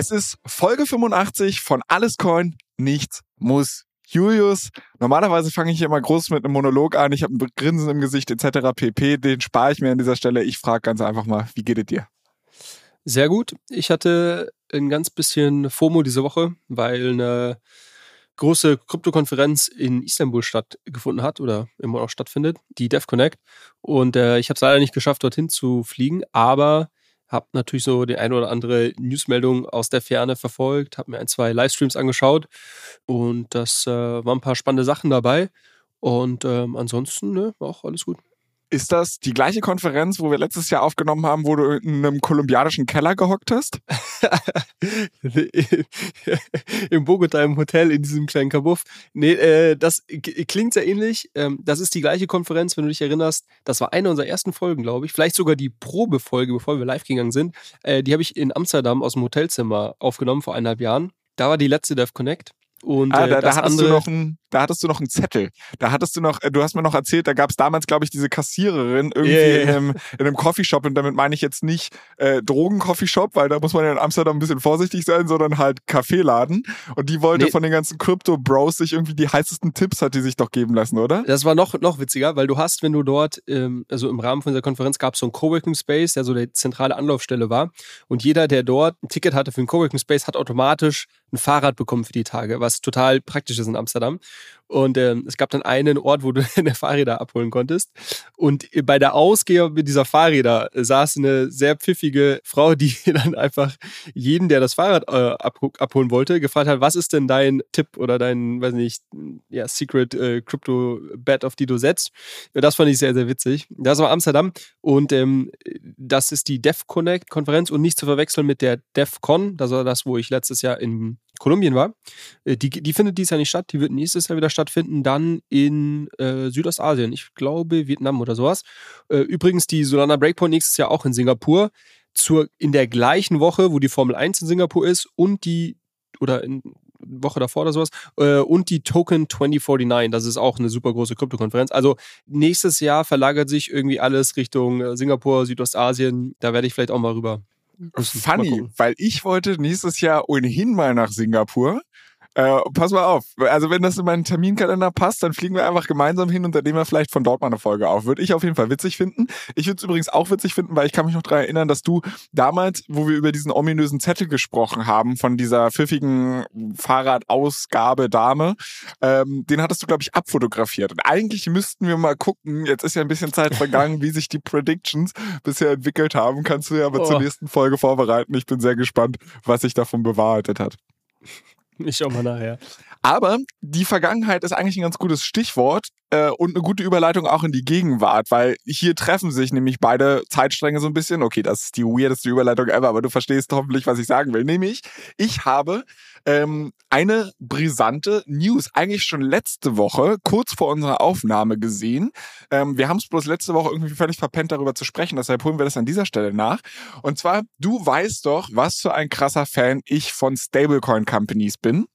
Es ist Folge 85 von Alles Coin, nichts muss. Julius, normalerweise fange ich hier immer groß mit einem Monolog an. Ich habe ein Grinsen im Gesicht etc. pp. Den spare ich mir an dieser Stelle. Ich frage ganz einfach mal, wie geht es dir? Sehr gut. Ich hatte ein ganz bisschen FOMO diese Woche, weil eine große Krypto-Konferenz in Istanbul stattgefunden hat oder immer noch stattfindet, die DevConnect. Und äh, ich habe es leider nicht geschafft, dorthin zu fliegen, aber habe natürlich so die ein oder andere Newsmeldung aus der Ferne verfolgt, habe mir ein, zwei Livestreams angeschaut und das äh, waren ein paar spannende Sachen dabei. Und ähm, ansonsten ne, auch alles gut. Ist das die gleiche Konferenz, wo wir letztes Jahr aufgenommen haben, wo du in einem kolumbianischen Keller gehockt hast? Im Bogota im Hotel in diesem kleinen Kabuff. Nee, äh, das klingt sehr ähnlich. Ähm, das ist die gleiche Konferenz, wenn du dich erinnerst. Das war eine unserer ersten Folgen, glaube ich. Vielleicht sogar die Probefolge, bevor wir live gegangen sind. Äh, die habe ich in Amsterdam aus dem Hotelzimmer aufgenommen vor eineinhalb Jahren. Da war die letzte Dev Connect. Und, ah, da, äh, da hattest andere, du noch ein, da hattest du noch einen Zettel. Da hattest du noch, äh, du hast mir noch erzählt, da gab es damals, glaube ich, diese Kassiererin irgendwie yeah, in, einem, in einem Coffeeshop. Und damit meine ich jetzt nicht äh, Drogen-Coffeeshop, weil da muss man ja in Amsterdam ein bisschen vorsichtig sein, sondern halt Kaffeeladen. Und die wollte nee. von den ganzen Crypto-Bros sich irgendwie die heißesten Tipps hat die sich doch geben lassen, oder? Das war noch, noch witziger, weil du hast, wenn du dort, ähm, also im Rahmen von dieser Konferenz gab es so einen Coworking Space, der so der zentrale Anlaufstelle war. Und jeder, der dort ein Ticket hatte für einen Coworking Space, hat automatisch ein Fahrrad bekommen für die Tage, was total praktisch ist in Amsterdam. Und ähm, es gab dann einen Ort, wo du deine Fahrräder abholen konntest. Und bei der Ausgabe dieser Fahrräder saß eine sehr pfiffige Frau, die dann einfach jeden, der das Fahrrad äh, ab abholen wollte, gefragt hat, was ist denn dein Tipp oder dein, weiß nicht, ja, Secret äh, Crypto Bet, auf die du setzt. Das fand ich sehr, sehr witzig. Das war Amsterdam und ähm, das ist die DevConnect-Konferenz und nicht zu verwechseln mit der DevCon. Das war das, wo ich letztes Jahr in Kolumbien war. Äh, die, die findet dieses Jahr nicht statt, die wird nächstes Jahr wieder stattfinden, dann in äh, Südostasien, ich glaube Vietnam oder sowas. Äh, übrigens die Solana Breakpoint nächstes Jahr auch in Singapur, zur, in der gleichen Woche, wo die Formel 1 in Singapur ist und die, oder in Woche davor oder sowas, äh, und die Token 2049, das ist auch eine super große Krypto-Konferenz. Also nächstes Jahr verlagert sich irgendwie alles Richtung äh, Singapur, Südostasien, da werde ich vielleicht auch mal rüber. Funny, weil ich wollte nächstes Jahr ohnehin mal nach Singapur äh, pass mal auf. Also wenn das in meinen Terminkalender passt, dann fliegen wir einfach gemeinsam hin und dann nehmen wir vielleicht von dort mal eine Folge auf. Würde ich auf jeden Fall witzig finden. Ich würde es übrigens auch witzig finden, weil ich kann mich noch daran erinnern, dass du damals, wo wir über diesen ominösen Zettel gesprochen haben, von dieser pfiffigen Fahrradausgabe-Dame, ähm, den hattest du, glaube ich, abfotografiert. Und eigentlich müssten wir mal gucken, jetzt ist ja ein bisschen Zeit vergangen, wie sich die Predictions bisher entwickelt haben. Kannst du ja aber oh. zur nächsten Folge vorbereiten. Ich bin sehr gespannt, was sich davon bewahrheitet hat. Ich schau mal nachher. Aber die Vergangenheit ist eigentlich ein ganz gutes Stichwort äh, und eine gute Überleitung auch in die Gegenwart, weil hier treffen sich nämlich beide Zeitstränge so ein bisschen. Okay, das ist die weirdeste Überleitung ever, aber du verstehst hoffentlich, was ich sagen will. Nämlich, ich habe ähm, eine brisante News eigentlich schon letzte Woche, kurz vor unserer Aufnahme gesehen. Ähm, wir haben es bloß letzte Woche irgendwie völlig verpennt, darüber zu sprechen, deshalb holen wir das an dieser Stelle nach. Und zwar, du weißt doch, was für ein krasser Fan ich von Stablecoin Companies bin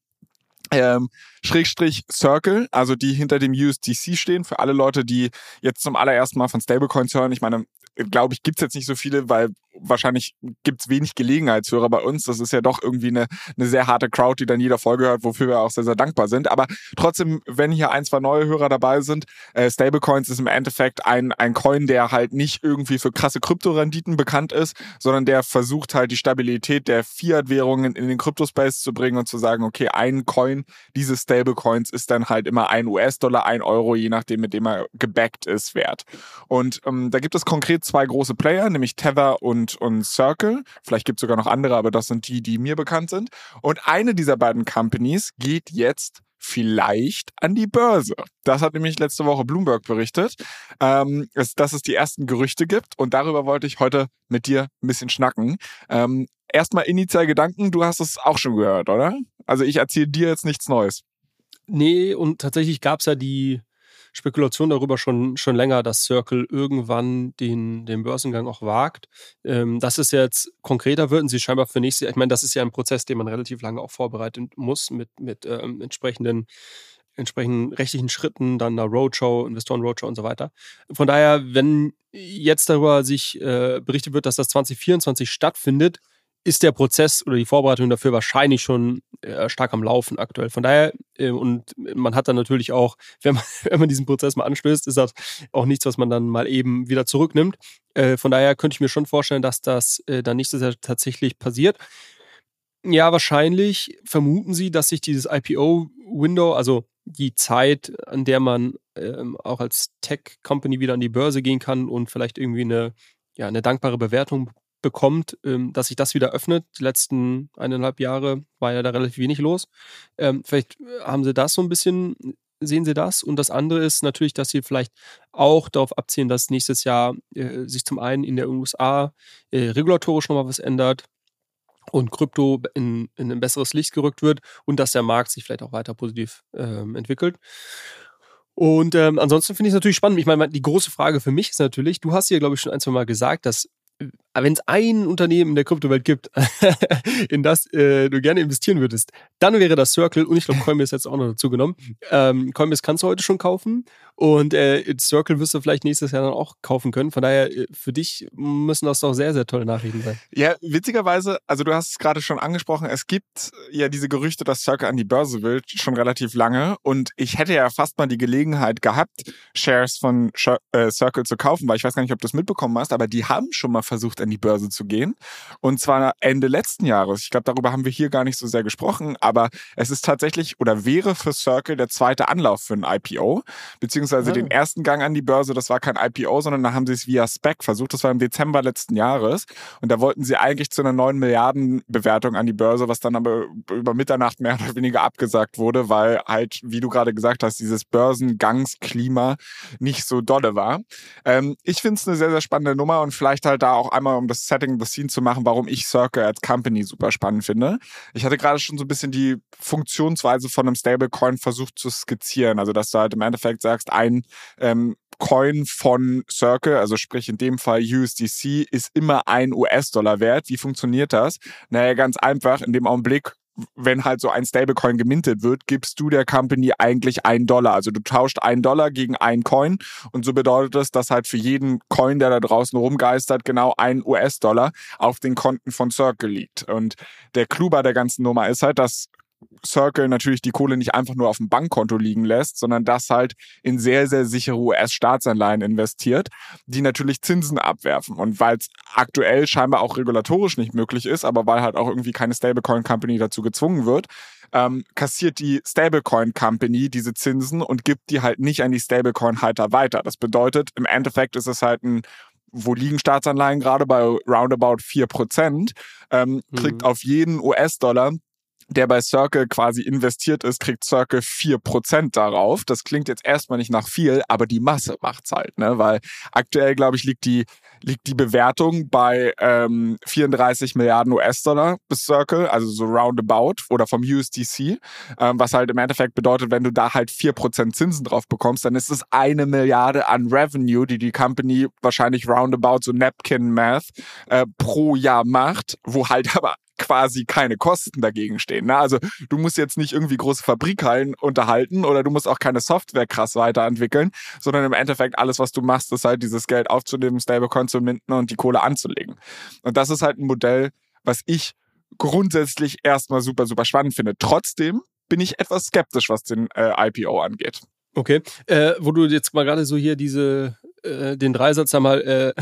ähm, Schrägstrich Circle, also die hinter dem USDC stehen, für alle Leute, die jetzt zum allerersten Mal von Stablecoins hören. Ich meine, glaube ich, gibt's jetzt nicht so viele, weil wahrscheinlich gibt's wenig Gelegenheitshörer bei uns. Das ist ja doch irgendwie eine, eine sehr harte Crowd, die dann jeder Folge hört, wofür wir auch sehr, sehr dankbar sind. Aber trotzdem, wenn hier ein, zwei neue Hörer dabei sind, äh, Stablecoins ist im Endeffekt ein, ein Coin, der halt nicht irgendwie für krasse Kryptorenditen bekannt ist, sondern der versucht halt die Stabilität der Fiat-Währungen in den Kryptospace zu bringen und zu sagen, okay, ein Coin dieses Stablecoins ist dann halt immer ein US-Dollar, ein Euro, je nachdem, mit dem er gebackt ist, wert. Und ähm, da gibt es konkret zwei große Player, nämlich Tether und und, und Circle. Vielleicht gibt es sogar noch andere, aber das sind die, die mir bekannt sind. Und eine dieser beiden Companies geht jetzt vielleicht an die Börse. Das hat nämlich letzte Woche Bloomberg berichtet, ähm, dass, es die ersten Gerüchte gibt und darüber wollte ich heute mit dir ein bisschen schnacken. Ähm, erstmal initial Gedanken, du hast es auch schon gehört, oder? Also ich erzähle dir jetzt nichts Neues. Nee, und tatsächlich gab es ja die Spekulation darüber schon, schon länger, dass Circle irgendwann den, den Börsengang auch wagt. Ähm, dass es jetzt konkreter wird und sie scheinbar für nächstes Jahr, ich meine, das ist ja ein Prozess, den man relativ lange auch vorbereiten muss mit, mit ähm, entsprechenden entsprechenden rechtlichen Schritten, dann einer Roadshow, Investoren-Roadshow und so weiter. Von daher, wenn jetzt darüber sich äh, berichtet wird, dass das 2024 stattfindet, ist der Prozess oder die Vorbereitung dafür wahrscheinlich schon äh, stark am Laufen aktuell. Von daher, äh, und man hat dann natürlich auch, wenn man, wenn man diesen Prozess mal anstößt, ist das auch nichts, was man dann mal eben wieder zurücknimmt. Äh, von daher könnte ich mir schon vorstellen, dass das äh, dann nächstes Jahr tatsächlich passiert. Ja, wahrscheinlich vermuten sie, dass sich dieses IPO-Window, also die Zeit, an der man ähm, auch als Tech-Company wieder an die Börse gehen kann und vielleicht irgendwie eine, ja, eine dankbare Bewertung bekommt, ähm, dass sich das wieder öffnet. Die letzten eineinhalb Jahre war ja da relativ wenig los. Ähm, vielleicht äh, haben sie das so ein bisschen, sehen sie das. Und das andere ist natürlich, dass sie vielleicht auch darauf abzielen, dass nächstes Jahr äh, sich zum einen in der USA äh, regulatorisch nochmal was ändert und Krypto in, in, ein besseres Licht gerückt wird und dass der Markt sich vielleicht auch weiter positiv ähm, entwickelt. Und ähm, ansonsten finde ich es natürlich spannend. Ich meine, die große Frage für mich ist natürlich, du hast hier, glaube ich, schon ein, zwei Mal gesagt, dass wenn es ein Unternehmen in der Kryptowelt gibt, in das äh, du gerne investieren würdest, dann wäre das Circle und ich glaube, Coinbase jetzt auch noch dazu genommen. Ähm, Coinbase kannst du heute schon kaufen und äh, Circle wirst du vielleicht nächstes Jahr dann auch kaufen können. Von daher, äh, für dich müssen das doch sehr, sehr tolle Nachrichten sein. Ja, witzigerweise, also du hast es gerade schon angesprochen, es gibt ja diese Gerüchte, dass Circle an die Börse will, schon relativ lange und ich hätte ja fast mal die Gelegenheit gehabt, Shares von äh, Circle zu kaufen, weil ich weiß gar nicht, ob du es mitbekommen hast, aber die haben schon mal versucht, an die Börse zu gehen. Und zwar Ende letzten Jahres. Ich glaube, darüber haben wir hier gar nicht so sehr gesprochen, aber es ist tatsächlich oder wäre für Circle der zweite Anlauf für ein IPO, beziehungsweise ja. den ersten Gang an die Börse, das war kein IPO, sondern da haben sie es via Spec versucht. Das war im Dezember letzten Jahres. Und da wollten sie eigentlich zu einer 9 Milliarden Bewertung an die Börse, was dann aber über Mitternacht mehr oder weniger abgesagt wurde, weil halt, wie du gerade gesagt hast, dieses Börsengangsklima nicht so dolle war. Ähm, ich finde es eine sehr, sehr spannende Nummer und vielleicht halt da auch einmal, um das Setting the Scene zu machen, warum ich Circle als Company super spannend finde. Ich hatte gerade schon so ein bisschen die Funktionsweise von einem Stablecoin versucht zu skizzieren. Also, dass du halt im Endeffekt sagst, ein ähm, Coin von Circle, also sprich in dem Fall USDC, ist immer ein US-Dollar wert. Wie funktioniert das? Naja, ganz einfach, in dem Augenblick, wenn halt so ein Stablecoin gemintet wird, gibst du der Company eigentlich einen Dollar. Also du tauscht einen Dollar gegen einen Coin und so bedeutet das, dass halt für jeden Coin, der da draußen rumgeistert, genau ein US-Dollar auf den Konten von Circle liegt. Und der Clou bei der ganzen Nummer ist halt, dass Circle natürlich die Kohle nicht einfach nur auf dem Bankkonto liegen lässt, sondern das halt in sehr, sehr sichere US-Staatsanleihen investiert, die natürlich Zinsen abwerfen. Und weil es aktuell scheinbar auch regulatorisch nicht möglich ist, aber weil halt auch irgendwie keine Stablecoin-Company dazu gezwungen wird, ähm, kassiert die Stablecoin-Company diese Zinsen und gibt die halt nicht an die Stablecoin-Halter weiter. Das bedeutet, im Endeffekt ist es halt ein wo liegen Staatsanleihen gerade bei roundabout 4%, ähm, kriegt mhm. auf jeden US-Dollar der bei Circle quasi investiert ist, kriegt Circle vier Prozent darauf. Das klingt jetzt erstmal nicht nach viel, aber die Masse macht's halt, ne? Weil aktuell, glaube ich, liegt die, liegt die Bewertung bei ähm, 34 Milliarden US-Dollar bis Circle, also so roundabout oder vom USDC, ähm, was halt im Endeffekt bedeutet, wenn du da halt vier Prozent Zinsen drauf bekommst, dann ist es eine Milliarde an Revenue, die die Company wahrscheinlich roundabout so Napkin Math äh, pro Jahr macht, wo halt aber quasi keine Kosten dagegen stehen. Ne? Also du musst jetzt nicht irgendwie große Fabrikhallen unterhalten oder du musst auch keine Software krass weiterentwickeln, sondern im Endeffekt alles, was du machst, ist halt dieses Geld aufzunehmen, Stablecoin zu minden und die Kohle anzulegen. Und das ist halt ein Modell, was ich grundsätzlich erstmal super, super spannend finde. Trotzdem bin ich etwas skeptisch, was den äh, IPO angeht. Okay, äh, wo du jetzt mal gerade so hier diese äh, den Dreisatz einmal äh,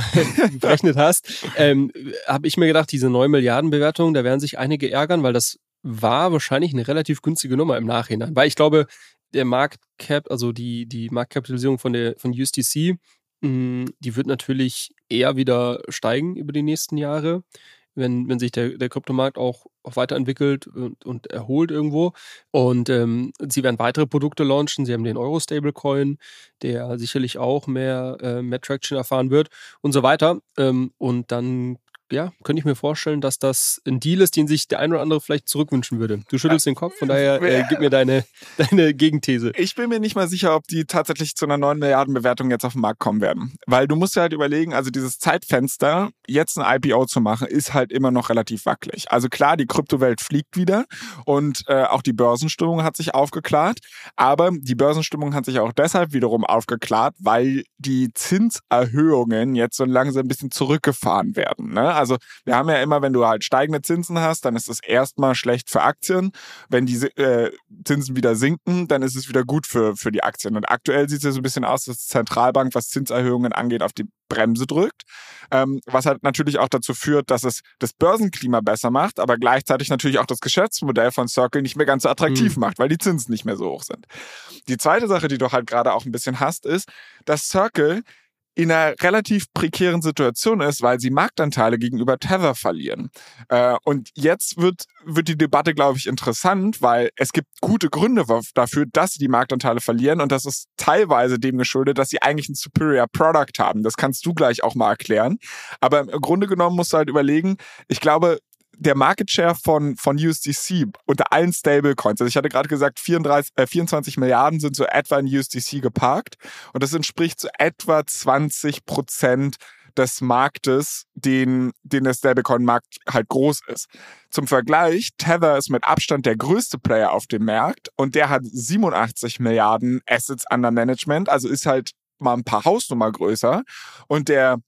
berechnet hast, ähm, habe ich mir gedacht, diese 9 Milliarden Bewertung, da werden sich einige ärgern, weil das war wahrscheinlich eine relativ günstige Nummer im Nachhinein. Weil ich glaube, der Marktcap, also die, die Marktkapitalisierung von der von USDC, mh, die wird natürlich eher wieder steigen über die nächsten Jahre. Wenn, wenn sich der, der Kryptomarkt auch, weiterentwickelt und, und erholt irgendwo. Und ähm, sie werden weitere Produkte launchen. Sie haben den Euro-Stablecoin, der sicherlich auch mehr, äh, mehr Traction erfahren wird und so weiter. Ähm, und dann ja, könnte ich mir vorstellen, dass das ein Deal ist, den sich der ein oder andere vielleicht zurückwünschen würde. Du schüttelst den Kopf, von daher äh, gib mir deine, deine Gegenthese. Ich bin mir nicht mal sicher, ob die tatsächlich zu einer 9 Milliarden Bewertung jetzt auf den Markt kommen werden. Weil du musst ja halt überlegen, also dieses Zeitfenster, jetzt ein IPO zu machen, ist halt immer noch relativ wackelig. Also klar, die Kryptowelt fliegt wieder und äh, auch die Börsenstimmung hat sich aufgeklärt. Aber die Börsenstimmung hat sich auch deshalb wiederum aufgeklärt, weil die Zinserhöhungen jetzt so langsam ein bisschen zurückgefahren werden. Ne? Also wir haben ja immer, wenn du halt steigende Zinsen hast, dann ist es erstmal schlecht für Aktien. Wenn die äh, Zinsen wieder sinken, dann ist es wieder gut für, für die Aktien. Und aktuell sieht es ja so ein bisschen aus, dass die Zentralbank, was Zinserhöhungen angeht, auf die Bremse drückt. Ähm, was halt natürlich auch dazu führt, dass es das Börsenklima besser macht, aber gleichzeitig natürlich auch das Geschäftsmodell von Circle nicht mehr ganz so attraktiv mhm. macht, weil die Zinsen nicht mehr so hoch sind. Die zweite Sache, die du halt gerade auch ein bisschen hast, ist, dass Circle in einer relativ prekären Situation ist, weil sie Marktanteile gegenüber Tether verlieren. Äh, und jetzt wird, wird die Debatte, glaube ich, interessant, weil es gibt gute Gründe dafür, dass sie die Marktanteile verlieren und das ist teilweise dem geschuldet, dass sie eigentlich ein Superior Product haben. Das kannst du gleich auch mal erklären. Aber im Grunde genommen musst du halt überlegen, ich glaube, der Market Share von, von USDC unter allen Stablecoins, also ich hatte gerade gesagt, 34, äh, 24 Milliarden sind so etwa in USDC geparkt und das entspricht so etwa 20 Prozent des Marktes, den, den der Stablecoin-Markt halt groß ist. Zum Vergleich, Tether ist mit Abstand der größte Player auf dem Markt und der hat 87 Milliarden Assets under Management, also ist halt mal ein paar Hausnummer größer. Und der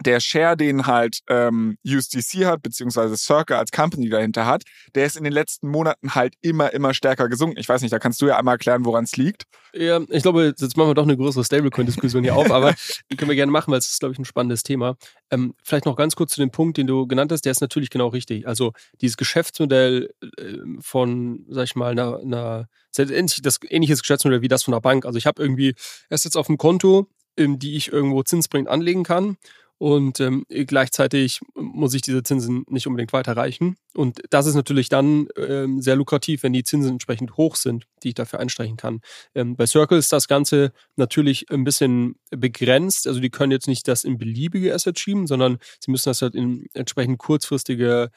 der Share, den halt ähm, USDC hat, beziehungsweise Circle als Company dahinter hat, der ist in den letzten Monaten halt immer, immer stärker gesunken. Ich weiß nicht, da kannst du ja einmal erklären, woran es liegt. Ja, ich glaube, jetzt machen wir doch eine größere Stablecoin-Diskussion hier auf, aber die können wir gerne machen, weil es ist, glaube ich, ein spannendes Thema. Ähm, vielleicht noch ganz kurz zu dem Punkt, den du genannt hast, der ist natürlich genau richtig. Also dieses Geschäftsmodell äh, von, sag ich mal, einer, einer das ähnliches Geschäftsmodell wie das von der Bank. Also ich habe irgendwie erst jetzt auf dem Konto, die ich irgendwo zinsbringend anlegen kann und ähm, gleichzeitig muss ich diese Zinsen nicht unbedingt weiterreichen. Und das ist natürlich dann ähm, sehr lukrativ, wenn die Zinsen entsprechend hoch sind, die ich dafür einstreichen kann. Ähm, bei Circle ist das Ganze natürlich ein bisschen begrenzt. Also die können jetzt nicht das in beliebige Assets schieben, sondern sie müssen das halt in entsprechend kurzfristige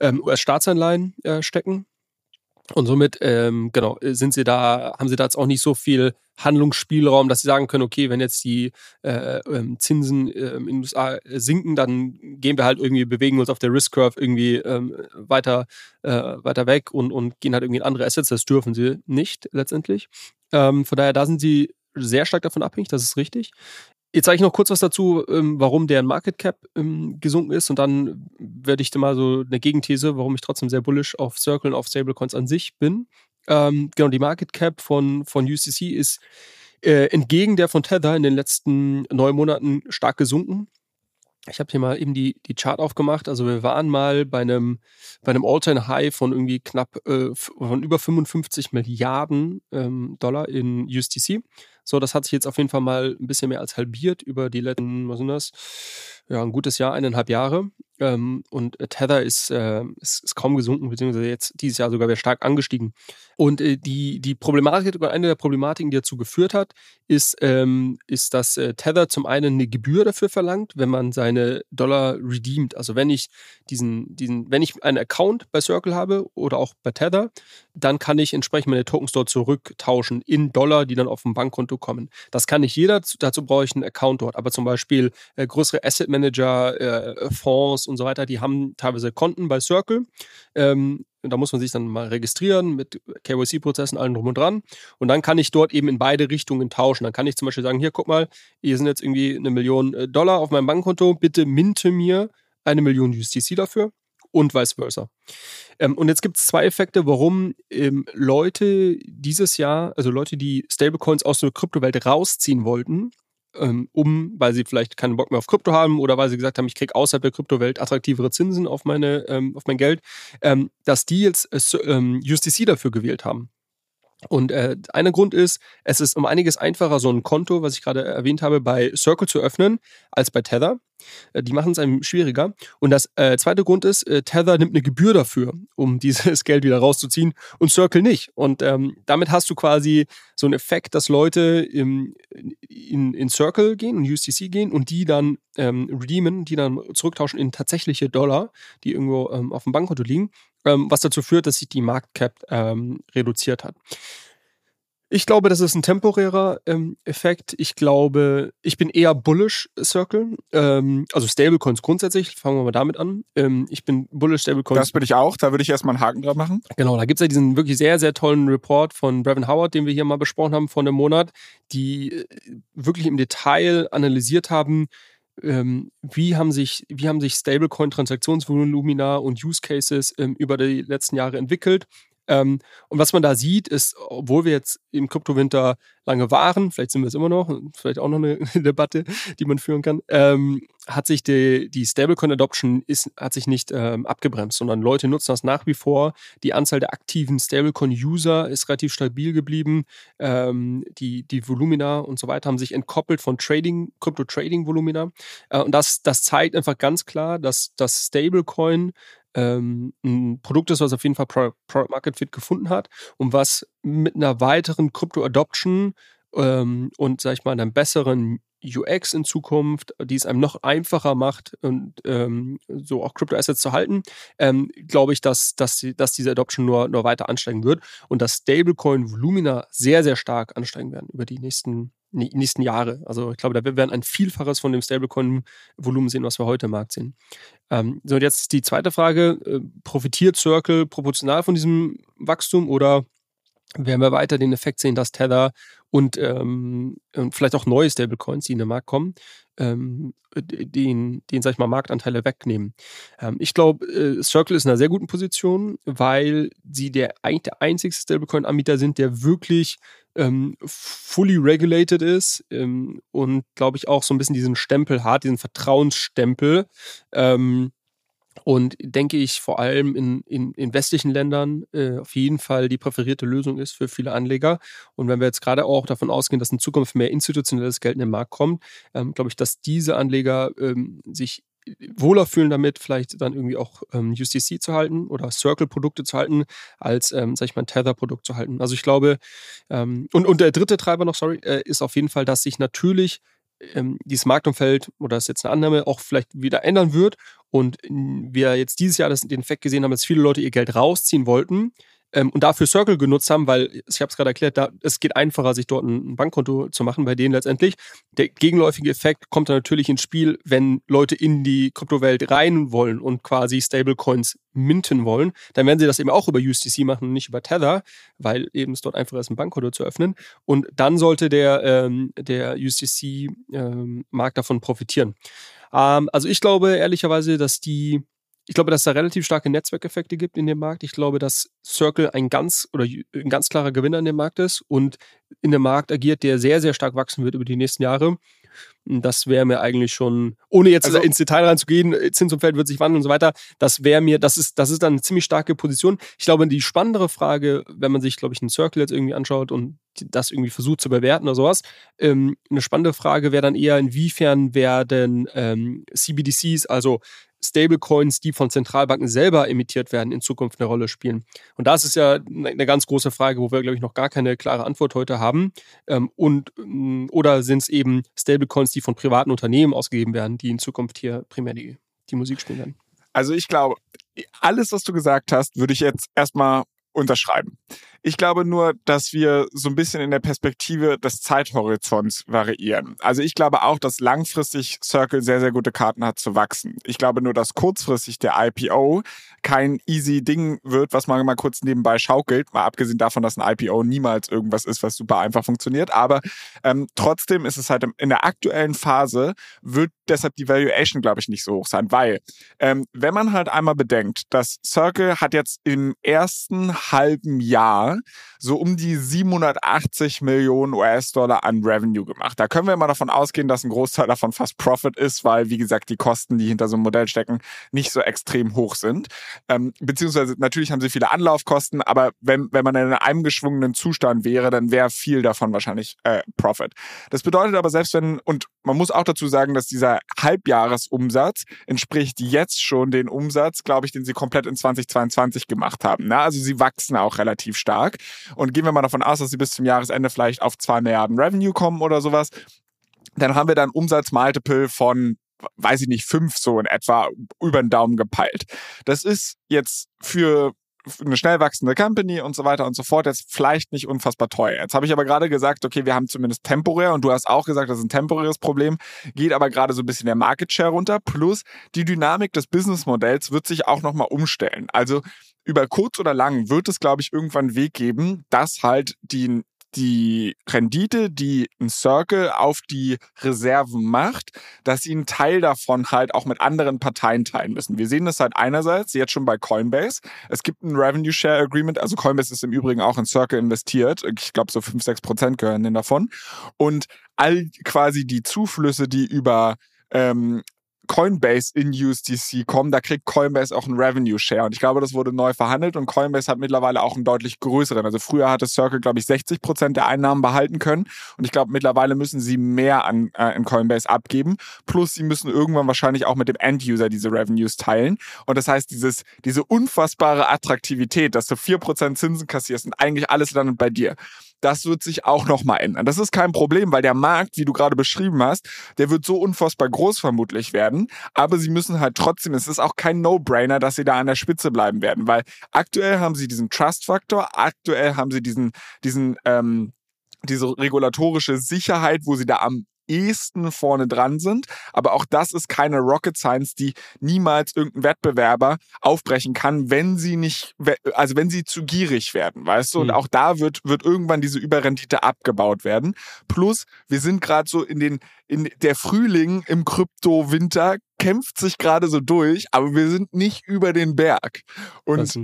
ähm, US-Staatsanleihen äh, stecken. Und somit, ähm, genau, sind sie da, haben sie da jetzt auch nicht so viel Handlungsspielraum, dass sie sagen können, okay, wenn jetzt die äh, ähm, Zinsen äh, in den USA sinken, dann gehen wir halt irgendwie, bewegen uns auf der Risk Curve irgendwie ähm, weiter, äh, weiter weg und, und gehen halt irgendwie in andere Assets. Das dürfen sie nicht letztendlich. Ähm, von daher, da sind sie sehr stark davon abhängig, das ist richtig. Jetzt sage ich noch kurz was dazu, ähm, warum deren Market Cap ähm, gesunken ist und dann werde ich dir mal so eine Gegenthese, warum ich trotzdem sehr bullish auf Circle und auf Stablecoins an sich bin. Ähm, genau, die Market Cap von, von UCC ist äh, entgegen der von Tether in den letzten neun Monaten stark gesunken. Ich habe hier mal eben die, die Chart aufgemacht. Also wir waren mal bei einem, bei einem All-Time-High von irgendwie knapp äh, von über 55 Milliarden Dollar in USDC. So, das hat sich jetzt auf jeden Fall mal ein bisschen mehr als halbiert über die letzten, was sind das? Ja, ein gutes Jahr, eineinhalb Jahre. Ähm, und Tether ist, äh, ist, ist, kaum gesunken, beziehungsweise jetzt dieses Jahr sogar wieder stark angestiegen. Und äh, die, die Problematik, oder eine der Problematiken, die dazu geführt hat, ist, ähm, ist, dass äh, Tether zum einen eine Gebühr dafür verlangt, wenn man seine Dollar redeemt. Also wenn ich diesen, diesen, wenn ich einen Account bei Circle habe oder auch bei Tether, dann kann ich entsprechend meine Tokens dort zurücktauschen in Dollar, die dann auf dem Bankkonto kommen. Das kann nicht jeder, dazu brauche ich einen Account dort. Aber zum Beispiel äh, größere Asset Manager, äh, Fonds und so weiter, die haben teilweise Konten bei Circle. Ähm, da muss man sich dann mal registrieren mit KYC-Prozessen, allen drum und dran. Und dann kann ich dort eben in beide Richtungen tauschen. Dann kann ich zum Beispiel sagen, hier, guck mal, hier sind jetzt irgendwie eine Million äh, Dollar auf meinem Bankkonto, bitte minte mir eine Million USDC dafür und vice versa. Ähm, und jetzt gibt es zwei Effekte, warum ähm, Leute dieses Jahr, also Leute, die Stablecoins aus der Kryptowelt rausziehen wollten, um, weil sie vielleicht keinen Bock mehr auf Krypto haben oder weil sie gesagt haben, ich kriege außerhalb der Kryptowelt attraktivere Zinsen auf, meine, ähm, auf mein Geld, ähm, dass die jetzt äh, USDC dafür gewählt haben. Und äh, einer Grund ist, es ist um einiges einfacher, so ein Konto, was ich gerade erwähnt habe, bei Circle zu öffnen, als bei Tether. Äh, die machen es einem schwieriger. Und das äh, zweite Grund ist, äh, Tether nimmt eine Gebühr dafür, um dieses Geld wieder rauszuziehen und Circle nicht. Und ähm, damit hast du quasi so einen Effekt, dass Leute im, in, in Circle gehen und USDC gehen und die dann ähm, redeemen, die dann zurücktauschen in tatsächliche Dollar, die irgendwo ähm, auf dem Bankkonto liegen, ähm, was dazu führt, dass sich die Marktcap ähm, reduziert hat. Ich glaube, das ist ein temporärer ähm, Effekt. Ich glaube, ich bin eher bullish Circle. Ähm, also Stablecoins grundsätzlich. Fangen wir mal damit an. Ähm, ich bin bullish Stablecoins. Das bin ich auch. Da würde ich erstmal einen Haken dran machen. Genau, da gibt es ja diesen wirklich sehr, sehr tollen Report von Brevin Howard, den wir hier mal besprochen haben vor einem Monat, die äh, wirklich im Detail analysiert haben, ähm, wie haben sich, wie haben sich Stablecoin-Transaktionsvolumina und Use Cases ähm, über die letzten Jahre entwickelt ähm, und was man da sieht, ist, obwohl wir jetzt im Kryptowinter lange waren, vielleicht sind wir es immer noch, vielleicht auch noch eine, Debatte, die man führen kann, ähm, hat sich die, die Stablecoin-Adoption hat sich nicht ähm, abgebremst, sondern Leute nutzen das nach wie vor. Die Anzahl der aktiven Stablecoin-User ist relativ stabil geblieben. Ähm, die, die Volumina und so weiter haben sich entkoppelt von Trading, Krypto-Trading-Volumina. Äh, und das, das zeigt einfach ganz klar, dass das Stablecoin ähm, ein Produkt ist, was auf jeden Fall Product Market Fit gefunden hat und was mit einer weiteren Crypto-Adoption ähm, und, sag ich mal, einem besseren UX in Zukunft, die es einem noch einfacher macht und ähm, so auch Crypto-Assets zu halten, ähm, glaube ich, dass, dass, dass diese Adoption nur, nur weiter ansteigen wird und dass Stablecoin-Volumina sehr, sehr stark ansteigen werden über die nächsten nächsten Jahre. Also ich glaube, da werden ein Vielfaches von dem Stablecoin-Volumen sehen, was wir heute im Markt sehen. Ähm, so, und jetzt die zweite Frage. Äh, profitiert Circle proportional von diesem Wachstum oder werden wir weiter den Effekt sehen, dass Tether und, ähm, und vielleicht auch neue Stablecoins, die in den Markt kommen, ähm, den, den, sag ich mal, Marktanteile wegnehmen. Ähm, ich glaube, äh, Circle ist in einer sehr guten Position, weil sie der, der einzige Stablecoin-Anbieter sind, der wirklich ähm, fully regulated ist ähm, und glaube ich auch so ein bisschen diesen Stempel hat, diesen Vertrauensstempel. Ähm, und denke ich vor allem in, in, in westlichen Ländern äh, auf jeden Fall die präferierte Lösung ist für viele Anleger. Und wenn wir jetzt gerade auch davon ausgehen, dass in Zukunft mehr institutionelles Geld in den Markt kommt, ähm, glaube ich, dass diese Anleger ähm, sich wohler fühlen damit, vielleicht dann irgendwie auch ähm, USDC zu halten oder Circle-Produkte zu halten, als, ähm, sag ich mal, ein Tether-Produkt zu halten. Also ich glaube, ähm, und, und der dritte Treiber noch, sorry, äh, ist auf jeden Fall, dass sich natürlich ähm, dieses Marktumfeld, oder das ist jetzt eine Annahme, auch vielleicht wieder ändern wird und wir jetzt dieses Jahr das, den Effekt gesehen haben, dass viele Leute ihr Geld rausziehen wollten, ähm, und dafür Circle genutzt haben, weil ich habe es gerade erklärt, da, es geht einfacher, sich dort ein Bankkonto zu machen bei denen letztendlich. Der gegenläufige Effekt kommt dann natürlich ins Spiel, wenn Leute in die Kryptowelt rein wollen und quasi Stablecoins minten wollen, dann werden sie das eben auch über USDC machen und nicht über Tether, weil eben es dort einfacher ist, ein Bankkonto zu öffnen. Und dann sollte der, ähm, der USDC-Markt ähm, davon profitieren. Ähm, also ich glaube ehrlicherweise, dass die ich glaube, dass es da relativ starke Netzwerkeffekte gibt in dem Markt. Ich glaube, dass Circle ein ganz oder ein ganz klarer Gewinner in dem Markt ist und in dem Markt agiert, der sehr, sehr stark wachsen wird über die nächsten Jahre. Das wäre mir eigentlich schon, ohne jetzt also, ins Detail reinzugehen, Zinsumfeld wird sich wandeln und so weiter, das wäre mir, das ist, das ist dann eine ziemlich starke Position. Ich glaube, die spannendere Frage, wenn man sich, glaube ich, einen Circle jetzt irgendwie anschaut und das irgendwie versucht zu bewerten oder sowas, ähm, eine spannende Frage wäre dann eher, inwiefern werden ähm, CBDCs, also Stablecoins, die von Zentralbanken selber emittiert werden, in Zukunft eine Rolle spielen? Und das ist ja eine ganz große Frage, wo wir, glaube ich, noch gar keine klare Antwort heute haben. Ähm, und, mm, oder sind es eben Stablecoins, die von privaten Unternehmen ausgegeben werden, die in Zukunft hier primär die, die Musik spielen werden? Also ich glaube, alles, was du gesagt hast, würde ich jetzt erstmal unterschreiben. Ich glaube nur, dass wir so ein bisschen in der Perspektive des Zeithorizonts variieren. Also ich glaube auch, dass langfristig Circle sehr, sehr gute Karten hat zu wachsen. Ich glaube nur, dass kurzfristig der IPO kein easy Ding wird, was man mal kurz nebenbei schaukelt. Mal abgesehen davon, dass ein IPO niemals irgendwas ist, was super einfach funktioniert. Aber ähm, trotzdem ist es halt in der aktuellen Phase, wird deshalb die Valuation, glaube ich, nicht so hoch sein. Weil, ähm, wenn man halt einmal bedenkt, dass Circle hat jetzt im ersten halben Jahr So um die 780 Millionen US-Dollar an Revenue gemacht. Da können wir mal davon ausgehen, dass ein Großteil davon fast Profit ist, weil, wie gesagt, die Kosten, die hinter so einem Modell stecken, nicht so extrem hoch sind. Ähm, beziehungsweise natürlich haben sie viele Anlaufkosten, aber wenn, wenn man in einem geschwungenen Zustand wäre, dann wäre viel davon wahrscheinlich äh, Profit. Das bedeutet aber selbst wenn, und man muss auch dazu sagen, dass dieser Halbjahresumsatz entspricht jetzt schon den Umsatz, glaube ich, den sie komplett in 2022 gemacht haben. Ne? Also sie wachsen auch relativ stark. Und gehen wir mal davon aus, dass sie bis zum Jahresende vielleicht auf zwei Milliarden Revenue kommen oder sowas. Dann haben wir dann Umsatzmultiple von weiß ich nicht, fünf so in etwa über den Daumen gepeilt. Das ist jetzt für eine schnell wachsende Company und so weiter und so fort jetzt vielleicht nicht unfassbar teuer. Jetzt habe ich aber gerade gesagt, okay, wir haben zumindest temporär und du hast auch gesagt, das ist ein temporäres Problem, geht aber gerade so ein bisschen der Market Share runter plus die Dynamik des Businessmodells wird sich auch nochmal umstellen. Also über kurz oder lang wird es, glaube ich, irgendwann einen Weg geben, dass halt die die Rendite, die ein Circle auf die Reserven macht, dass sie einen Teil davon halt auch mit anderen Parteien teilen müssen. Wir sehen das halt einerseits jetzt schon bei Coinbase. Es gibt ein Revenue Share Agreement, also Coinbase ist im Übrigen auch in Circle investiert. Ich glaube, so 5, 6 Prozent gehören denen davon. Und all quasi die Zuflüsse, die über ähm, Coinbase in USDC kommen, da kriegt Coinbase auch einen Revenue Share. Und ich glaube, das wurde neu verhandelt und Coinbase hat mittlerweile auch einen deutlich größeren. Also früher hatte Circle, glaube ich, 60 Prozent der Einnahmen behalten können. Und ich glaube, mittlerweile müssen sie mehr an, äh, an Coinbase abgeben. Plus, sie müssen irgendwann wahrscheinlich auch mit dem End-User diese Revenues teilen. Und das heißt, dieses, diese unfassbare Attraktivität, dass du vier Prozent Zinsen kassierst und eigentlich alles landet bei dir das wird sich auch nochmal ändern. Das ist kein Problem, weil der Markt, wie du gerade beschrieben hast, der wird so unfassbar groß vermutlich werden. Aber sie müssen halt trotzdem, es ist auch kein No-Brainer, dass sie da an der Spitze bleiben werden, weil aktuell haben sie diesen Trust-Faktor, aktuell haben sie diesen, diesen, ähm, diese regulatorische Sicherheit, wo sie da am ehesten vorne dran sind. Aber auch das ist keine Rocket Science, die niemals irgendein Wettbewerber aufbrechen kann, wenn sie nicht, also wenn sie zu gierig werden, weißt du? Und mhm. auch da wird, wird irgendwann diese Überrendite abgebaut werden. Plus, wir sind gerade so in den, in der Frühling im Krypto-Winter kämpft sich gerade so durch, aber wir sind nicht über den Berg. Und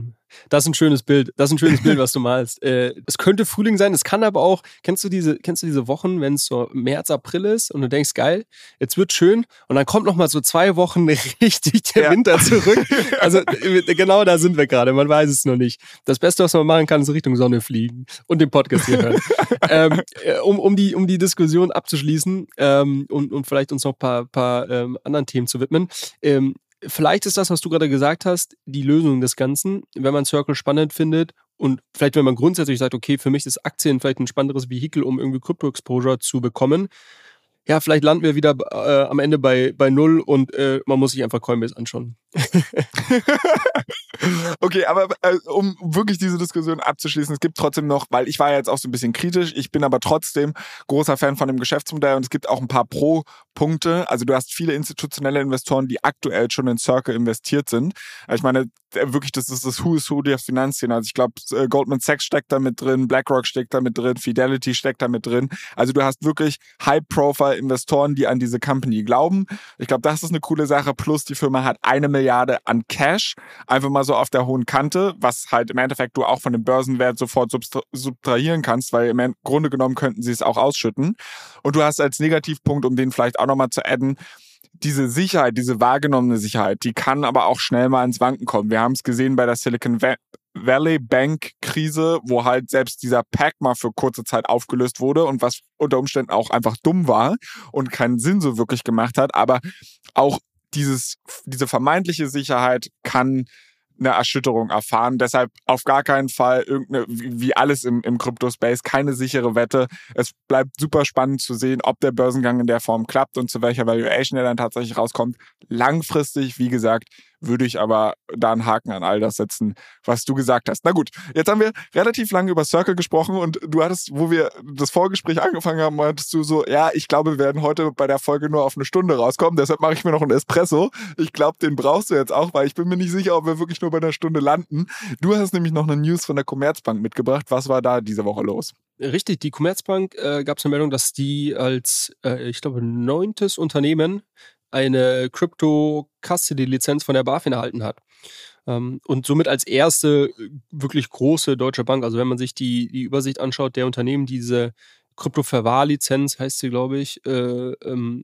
das ist ein schönes Bild. Das ist ein schönes Bild, was du malst. Äh, es könnte Frühling sein, es kann aber auch, kennst du diese, kennst du diese Wochen, wenn es so März, April ist und du denkst, geil, jetzt wird schön und dann kommt noch mal so zwei Wochen richtig der ja. Winter zurück. Also äh, genau da sind wir gerade, man weiß es noch nicht. Das Beste, was man machen kann, ist Richtung Sonne fliegen und den Podcast hier hören. ähm, äh, um, um, die, um die Diskussion abzuschließen ähm, und, und vielleicht uns noch ein paar, paar ähm, anderen Themen zu widmen. Ähm, vielleicht ist das, was du gerade gesagt hast, die Lösung des Ganzen, wenn man Circle spannend findet und vielleicht, wenn man grundsätzlich sagt, okay, für mich ist Aktien vielleicht ein spannenderes Vehikel, um irgendwie Crypto-Exposure zu bekommen. Ja, vielleicht landen wir wieder äh, am Ende bei, bei Null und äh, man muss sich einfach Coinbase anschauen. okay, aber äh, um wirklich diese Diskussion abzuschließen, es gibt trotzdem noch, weil ich war ja jetzt auch so ein bisschen kritisch, ich bin aber trotzdem großer Fan von dem Geschäftsmodell und es gibt auch ein paar Pro-Punkte. Also du hast viele institutionelle Investoren, die aktuell schon in Circle investiert sind. Ich meine, wirklich, das ist das Who is Who der Finanzszene. Also ich glaube, äh, Goldman Sachs steckt da mit drin, BlackRock steckt da mit drin, Fidelity steckt da mit drin. Also du hast wirklich High-Profile-Investoren, die an diese Company glauben. Ich glaube, das ist eine coole Sache. Plus die Firma hat eine Milliarde an Cash, einfach mal so auf der hohen Kante, was halt im Endeffekt du auch von dem Börsenwert sofort subtrahieren kannst, weil im Grunde genommen könnten sie es auch ausschütten. Und du hast als Negativpunkt, um den vielleicht auch nochmal zu adden, diese Sicherheit, diese wahrgenommene Sicherheit, die kann aber auch schnell mal ins Wanken kommen. Wir haben es gesehen bei der Silicon Valley Bank Krise, wo halt selbst dieser Pack mal für kurze Zeit aufgelöst wurde und was unter Umständen auch einfach dumm war und keinen Sinn so wirklich gemacht hat. Aber auch dieses, diese vermeintliche Sicherheit kann eine Erschütterung erfahren. Deshalb auf gar keinen Fall irgendeine, wie alles im, im Crypto-Space, keine sichere Wette. Es bleibt super spannend zu sehen, ob der Börsengang in der Form klappt und zu welcher Valuation er dann tatsächlich rauskommt. Langfristig, wie gesagt, würde ich aber da einen Haken an all das setzen, was du gesagt hast. Na gut, jetzt haben wir relativ lange über Circle gesprochen und du hattest, wo wir das Vorgespräch angefangen haben, meintest du so, ja, ich glaube, wir werden heute bei der Folge nur auf eine Stunde rauskommen, deshalb mache ich mir noch einen Espresso. Ich glaube, den brauchst du jetzt auch, weil ich bin mir nicht sicher, ob wir wirklich nur bei einer Stunde landen. Du hast nämlich noch eine News von der Commerzbank mitgebracht. Was war da diese Woche los? Richtig, die Commerzbank äh, gab es eine Meldung, dass die als, äh, ich glaube, neuntes Unternehmen eine Crypto-Custody-Lizenz von der BaFin erhalten hat. Ähm, und somit als erste äh, wirklich große deutsche Bank, also wenn man sich die, die Übersicht anschaut der Unternehmen, die diese Krypto-Verwahrlizenz, heißt sie, glaube ich, äh, ähm,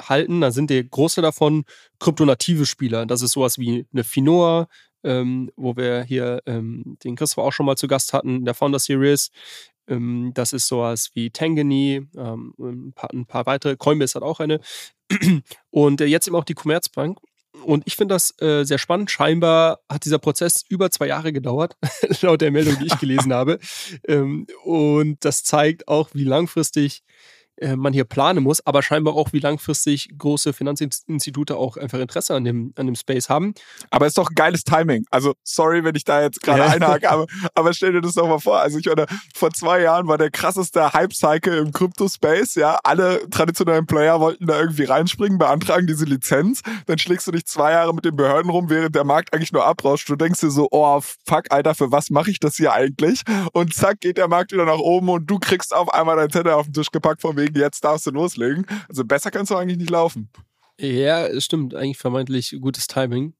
halten, dann sind der große davon kryptonative Spieler. Das ist sowas wie eine Finoa, ähm, wo wir hier ähm, den Christopher auch schon mal zu Gast hatten in der Founder Series. Ähm, das ist sowas wie Tangany, ähm, ein, paar, ein, paar, weitere. Coinbase hat auch eine. Und äh, jetzt eben auch die Commerzbank. Und ich finde das äh, sehr spannend. Scheinbar hat dieser Prozess über zwei Jahre gedauert, laut der Meldung, die ich gelesen habe. Ähm, und das zeigt auch, wie langfristig äh, man hier planen muss, aber scheinbar auch, wie langfristig große Finanzinstitute auch einfach Interesse an dem, an dem Space haben. Aber ist doch ein geiles Timing. Also, sorry, wenn ich da jetzt gerade ja. einhake, aber, aber stell dir das doch mal vor. Also, ich meine, vor zwei Jahren war der krasseste Hype-Cycle im Crypto-Space, ja. Alle traditionellen Player wollten da irgendwie reinspringen, beantragen diese Lizenz. Dann schlägst du dich zwei Jahre mit den Behörden rum, während der Markt eigentlich nur abrauscht. Du denkst dir so, oh, fuck, Alter, für was mache ich das hier eigentlich? Und zack, geht der Markt wieder nach oben und du kriegst auf einmal dein Zettel auf den Tisch gepackt von wegen, jetzt darfst du loslegen. Also besser kannst du eigentlich nicht laufen. Ja, stimmt. Eigentlich vermeintlich gutes Timing.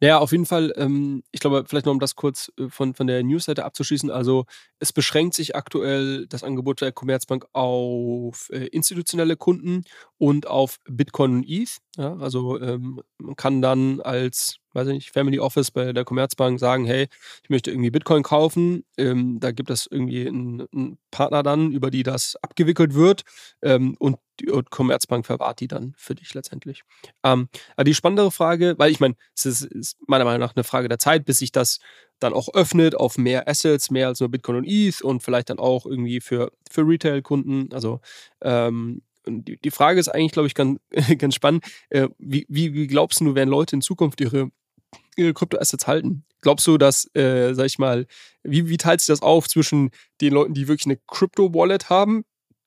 Ja, auf jeden Fall, ähm, ich glaube, vielleicht noch um das kurz äh, von, von der Newsseite abzuschließen. Also, es beschränkt sich aktuell das Angebot der Commerzbank auf äh, institutionelle Kunden und auf Bitcoin und ETH. Ja, also, ähm, man kann dann als weiß ich nicht, Family Office bei der Commerzbank sagen, hey, ich möchte irgendwie Bitcoin kaufen. Ähm, da gibt es irgendwie einen, einen, Partner dann, über die das abgewickelt wird. Ähm, und die Commerzbank verwahrt die dann für dich letztendlich. Ähm, aber die spannendere Frage, weil ich meine, es ist, ist, meiner Meinung nach eine Frage der Zeit, bis sich das dann auch öffnet auf mehr Assets, mehr als nur Bitcoin und ETH und vielleicht dann auch irgendwie für, für Retail-Kunden. Also ähm, die, die Frage ist eigentlich, glaube ich, ganz, ganz spannend. Äh, wie, wie, wie glaubst du, werden Leute in Zukunft ihre Kryptoassets halten? Glaubst du, dass, äh, sag ich mal, wie, wie teilt sich das auf zwischen den Leuten, die wirklich eine Crypto-Wallet haben,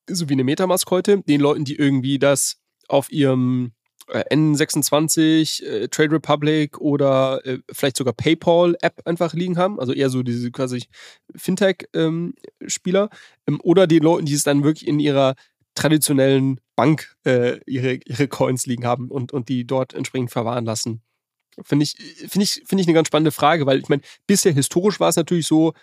so wie eine Metamask heute, den Leuten, die irgendwie das auf ihrem äh, N26, äh, Trade Republic oder äh, vielleicht sogar PayPal-App einfach liegen haben, also eher so diese quasi Fintech-Spieler, ähm, ähm, oder den Leuten, die es dann wirklich in ihrer traditionellen Bank äh, ihre, ihre Coins liegen haben und, und die dort entsprechend verwahren lassen. Finde ich, finde ich, finde ich eine ganz spannende Frage, weil ich meine, bisher historisch war es natürlich so,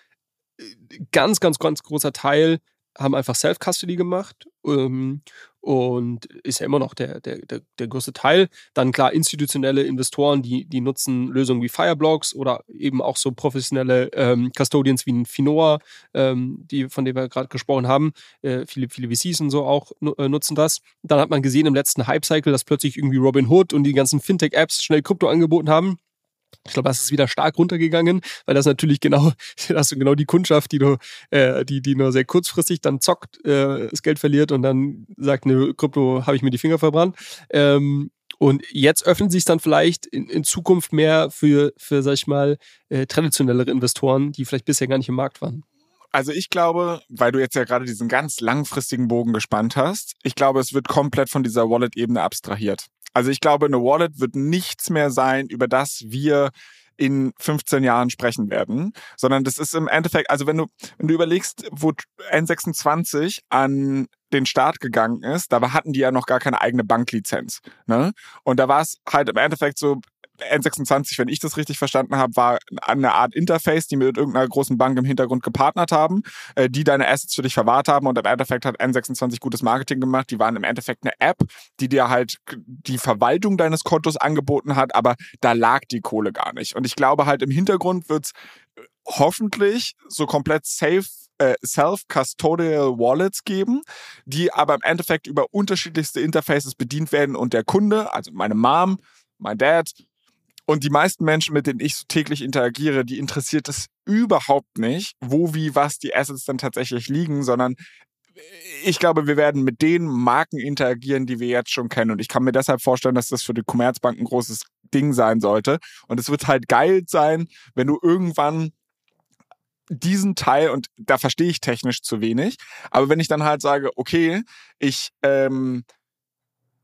äh, ganz, ganz, ganz großer Teil haben einfach Self-Custody gemacht ähm, und ist ja immer noch der, der, der, der größte Teil. Dann klar institutionelle Investoren, die, die nutzen Lösungen wie Fireblocks oder eben auch so professionelle ähm, Custodians wie ein Finoa, ähm, die, von dem wir gerade gesprochen haben. Äh, viele, viele VCs und so auch äh, nutzen das. Dann hat man gesehen im letzten Hype-Cycle, dass plötzlich irgendwie Robinhood und die ganzen Fintech-Apps schnell Krypto angeboten haben. Ich glaube, das ist wieder stark runtergegangen, weil das natürlich genau, hast du genau die Kundschaft, die du, äh, die, die nur sehr kurzfristig dann zockt, äh, das Geld verliert und dann sagt, ne, Krypto habe ich mir die Finger verbrannt. Ähm, und jetzt öffnen sich dann vielleicht in, in, Zukunft mehr für, für, sag ich mal, äh, traditionellere Investoren, die vielleicht bisher gar nicht im Markt waren. Also ich glaube, weil du jetzt ja gerade diesen ganz langfristigen Bogen gespannt hast, ich glaube, es wird komplett von dieser Wallet-Ebene abstrahiert. Also ich glaube, eine Wallet wird nichts mehr sein, über das wir in 15 Jahren sprechen werden, sondern das ist im Endeffekt, also wenn du, wenn du überlegst, wo N26 an den Start gegangen ist, da hatten die ja noch gar keine eigene Banklizenz. Ne? Und da war es halt im Endeffekt so, N26, wenn ich das richtig verstanden habe, war eine Art Interface, die mit irgendeiner großen Bank im Hintergrund gepartnert haben, äh, die deine Assets für dich verwahrt haben und im Endeffekt hat N26 gutes Marketing gemacht. Die waren im Endeffekt eine App, die dir halt die Verwaltung deines Kontos angeboten hat, aber da lag die Kohle gar nicht. Und ich glaube halt im Hintergrund wird's äh, hoffentlich so komplett safe äh, Self-Custodial Wallets geben, die aber im Endeffekt über unterschiedlichste Interfaces bedient werden und der Kunde, also meine Mom, mein Dad, und die meisten Menschen, mit denen ich so täglich interagiere, die interessiert es überhaupt nicht, wo, wie, was die Assets dann tatsächlich liegen, sondern ich glaube, wir werden mit den Marken interagieren, die wir jetzt schon kennen. Und ich kann mir deshalb vorstellen, dass das für die Commerzbank ein großes Ding sein sollte. Und es wird halt geil sein, wenn du irgendwann diesen Teil, und da verstehe ich technisch zu wenig, aber wenn ich dann halt sage, okay, ich ähm,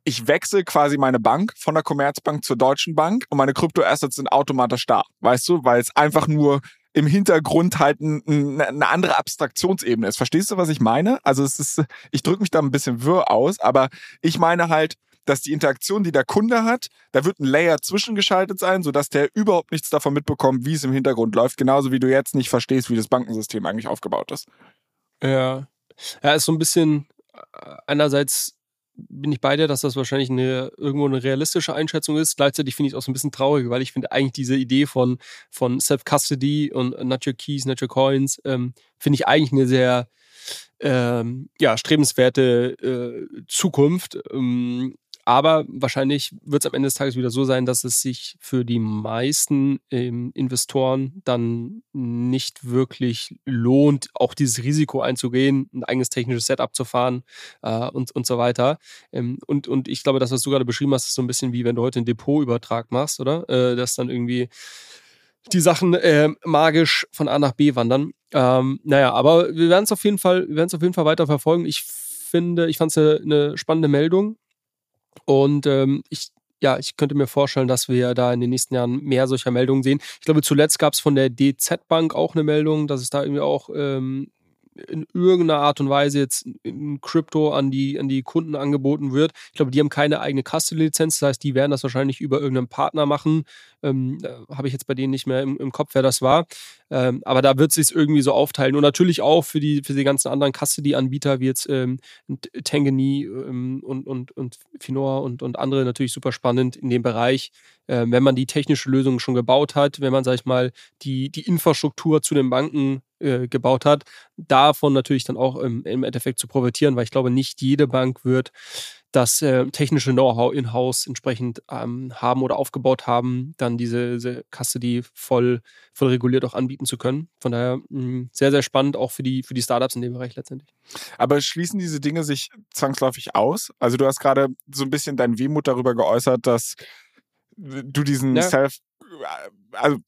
ich wechsle quasi meine Bank von der Commerzbank zur Deutschen Bank und meine Kryptoassets sind automatisch da. Weißt du, weil es einfach nur im Hintergrund halt ein, ein, eine andere Abstraktionsebene ist. Verstehst du, was ich meine? Also es ist, ich drücke mich da ein bisschen wirr aus, aber ich meine halt, dass die Interaktion, die der Kunde hat, da wird ein Layer zwischengeschaltet sein, sodass der überhaupt nichts davon mitbekommt, wie es im Hintergrund läuft. Genauso wie du jetzt nicht verstehst, wie das Bankensystem eigentlich aufgebaut ist. Ja. Ja, ist so ein bisschen, äh, einerseits bin ich bei dir, dass das wahrscheinlich eine, irgendwo eine realistische Einschätzung ist. Gleichzeitig finde ich es auch so ein bisschen traurig, weil ich finde eigentlich diese Idee von, von Self-Custody und Your Keys, Your Coins, ähm, finde ich eigentlich eine sehr ähm, ja, strebenswerte äh, Zukunft. Ähm, aber wahrscheinlich wird es am Ende des Tages wieder so sein, dass es sich für die meisten ähm, Investoren dann nicht wirklich lohnt, auch dieses Risiko einzugehen, ein eigenes technisches Setup zu fahren äh, und, und so weiter. Ähm, und, und ich glaube, das, was du gerade beschrieben hast, ist so ein bisschen wie wenn du heute einen Depotübertrag machst, oder? Äh, dass dann irgendwie die Sachen äh, magisch von A nach B wandern. Ähm, naja, aber wir werden es auf jeden Fall, wir werden es auf jeden Fall weiter verfolgen. Ich finde, ich fand es eine, eine spannende Meldung. Und ähm, ich, ja, ich könnte mir vorstellen, dass wir da in den nächsten Jahren mehr solcher Meldungen sehen. Ich glaube, zuletzt gab es von der DZ Bank auch eine Meldung, dass es da irgendwie auch ähm, in irgendeiner Art und Weise jetzt in Krypto an die, an die Kunden angeboten wird. Ich glaube, die haben keine eigene Custody-Lizenz, das heißt, die werden das wahrscheinlich über irgendeinen Partner machen. Ähm, Habe ich jetzt bei denen nicht mehr im, im Kopf, wer das war. Ähm, aber da wird sich irgendwie so aufteilen. Und natürlich auch für die, für die ganzen anderen Custody-Anbieter wie jetzt ähm, Tangany ähm, und, und, und Finor und, und andere natürlich super spannend in dem Bereich. Äh, wenn man die technische Lösung schon gebaut hat, wenn man, sag ich mal, die, die Infrastruktur zu den Banken äh, gebaut hat, davon natürlich dann auch im, im Endeffekt zu profitieren, weil ich glaube, nicht jede Bank wird das äh, technische Know-how in-house entsprechend ähm, haben oder aufgebaut haben, dann diese, diese Custody voll, voll reguliert auch anbieten zu können. Von daher mh, hm, sehr, sehr spannend auch für die, für die Startups in dem Bereich letztendlich. Aber schließen diese Dinge sich zwangsläufig aus? Also du hast gerade so ein bisschen dein Wehmut darüber geäußert, dass du diesen ja. Self, äh, also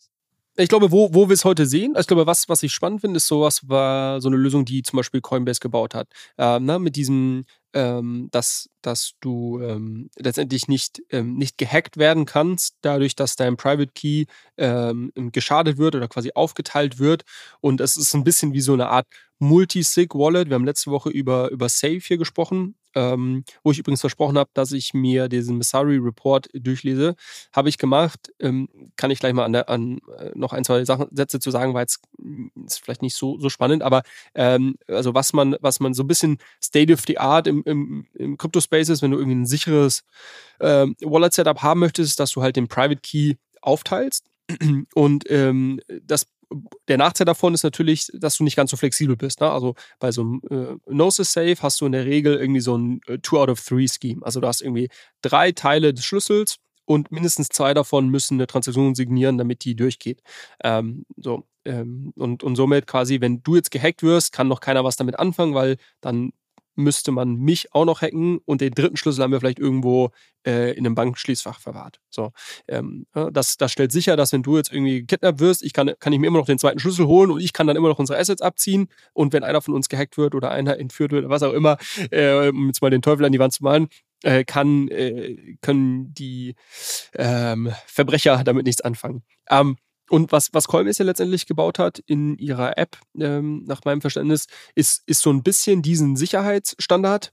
ich glaube, wo, wo wir es heute sehen, ich glaube, was, was ich spannend finde, ist sowas, war so eine Lösung, die zum Beispiel Coinbase gebaut hat. Ähm, ne, mit diesem, ähm, dass, dass du ähm, letztendlich nicht, ähm, nicht gehackt werden kannst, dadurch, dass dein Private Key ähm, geschadet wird oder quasi aufgeteilt wird. Und es ist ein bisschen wie so eine Art Multi-Sig-Wallet. Wir haben letzte Woche über, über Safe hier gesprochen ähm, wo ich übrigens versprochen habe, dass ich mir diesen Missouri Report durchlese. Habe ich gemacht. Ähm, kann ich gleich mal an, der, an äh, noch ein, zwei Sachen, Sätze zu sagen, weil es hm, ist vielleicht nicht so, so spannend, aber ähm, also was man, was man so ein bisschen State of the Art im, im, im Crypto-Space ist, wenn du irgendwie ein sicheres ähm, Wallet-Setup haben möchtest, dass du halt den Private Key aufteilst. Und ähm, das der Nachteil davon ist natürlich, dass du nicht ganz so flexibel bist. Ne? Also bei so einem äh, Gnosis Safe hast du in der Regel irgendwie so ein äh, Two out of Three Scheme. Also du hast irgendwie drei Teile des Schlüssels und mindestens zwei davon müssen eine Transaktion signieren, damit die durchgeht. Ähm, so, ähm, und, und somit quasi, wenn du jetzt gehackt wirst, kann noch keiner was damit anfangen, weil dann müsste man mich auch noch hacken und den dritten Schlüssel haben wir vielleicht irgendwo äh, in einem Bankschließfach verwahrt. So, ähm, das, das stellt sicher, dass wenn du jetzt irgendwie gekidnappt wirst, ich kann, kann ich mir immer noch den zweiten Schlüssel holen und ich kann dann immer noch unsere Assets abziehen und wenn einer von uns gehackt wird oder einer entführt wird was auch immer, äh, um jetzt mal den Teufel an die Wand zu malen, äh, kann, äh, können die ähm, Verbrecher damit nichts anfangen. Ähm, und was, was Coinbase ja letztendlich gebaut hat in ihrer App, ähm, nach meinem Verständnis, ist, ist so ein bisschen diesen Sicherheitsstandard.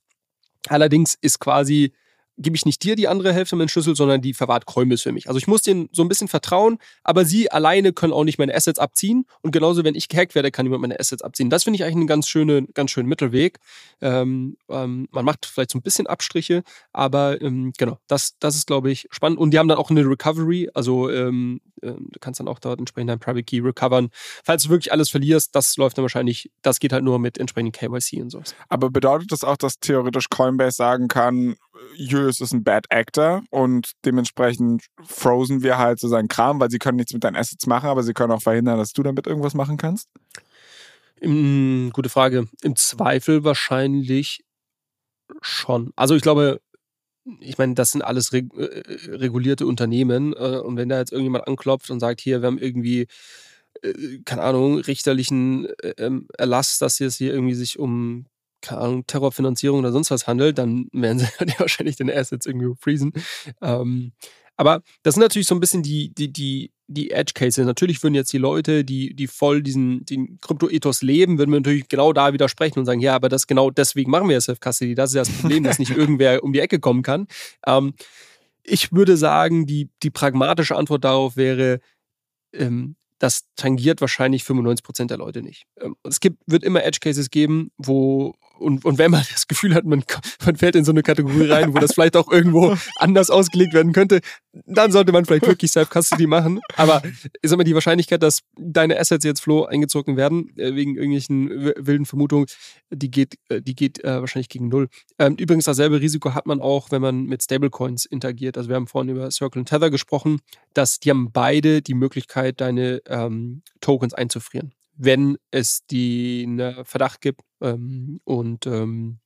Allerdings ist quasi gebe ich nicht dir die andere Hälfte meinen Schlüssel, sondern die verwahrt Coinbase für mich. Also ich muss denen so ein bisschen vertrauen, aber sie alleine können auch nicht meine Assets abziehen. Und genauso, wenn ich gehackt werde, kann niemand meine Assets abziehen. Das finde ich eigentlich einen ganz schönen, ganz schönen Mittelweg. Ähm, ähm, man macht vielleicht so ein bisschen Abstriche, aber ähm, genau, das, das ist, glaube ich, spannend. Und die haben dann auch eine Recovery, also ähm, äh, du kannst dann auch dort entsprechend dein Private Key recovern. Falls du wirklich alles verlierst, das läuft dann wahrscheinlich, das geht halt nur mit entsprechenden KYC und so. Aber bedeutet das auch, dass theoretisch Coinbase sagen kann, Julius ist ein Bad Actor und dementsprechend frozen wir halt so seinen Kram, weil sie können nichts mit deinen Assets machen, aber sie können auch verhindern, dass du damit irgendwas machen kannst? Im, gute Frage. Im Zweifel wahrscheinlich schon. Also ich glaube, ich meine, das sind alles reg äh, regulierte Unternehmen äh, und wenn da jetzt irgendjemand anklopft und sagt, hier, wir haben irgendwie äh, keine Ahnung, richterlichen äh, ähm, Erlass, dass es hier irgendwie sich um keine Ahnung, Terrorfinanzierung oder sonst was handelt, dann werden sie wahrscheinlich den Assets irgendwie freezen. Ähm, aber das sind natürlich so ein bisschen die, die, die die Edge Cases. Natürlich würden jetzt die Leute, die, die voll diesen den Krypto-Ethos leben, würden wir natürlich genau da widersprechen und sagen, ja, aber das genau deswegen machen wir ja Self-Custody. Das ist ja das Problem, dass nicht irgendwer um die Ecke kommen kann. Ähm, ich würde sagen, die, die pragmatische Antwort darauf wäre, ähm, das tangiert wahrscheinlich 95 Prozent der Leute nicht. Ähm, es gibt, wird immer Edge Cases geben, wo und, und wenn man das Gefühl hat, man, man fällt in so eine Kategorie rein, wo das vielleicht auch irgendwo anders ausgelegt werden könnte, dann sollte man vielleicht wirklich Self-Custody machen. Aber ich sag mal, die Wahrscheinlichkeit, dass deine Assets jetzt Flow eingezogen werden, äh, wegen irgendwelchen wilden Vermutungen, die geht, äh, die geht äh, wahrscheinlich gegen null. Ähm, übrigens, dasselbe Risiko hat man auch, wenn man mit Stablecoins interagiert. Also wir haben vorhin über Circle und Tether gesprochen, dass die haben beide die Möglichkeit, deine ähm, Tokens einzufrieren wenn es die einen Verdacht gibt ähm, und ähm,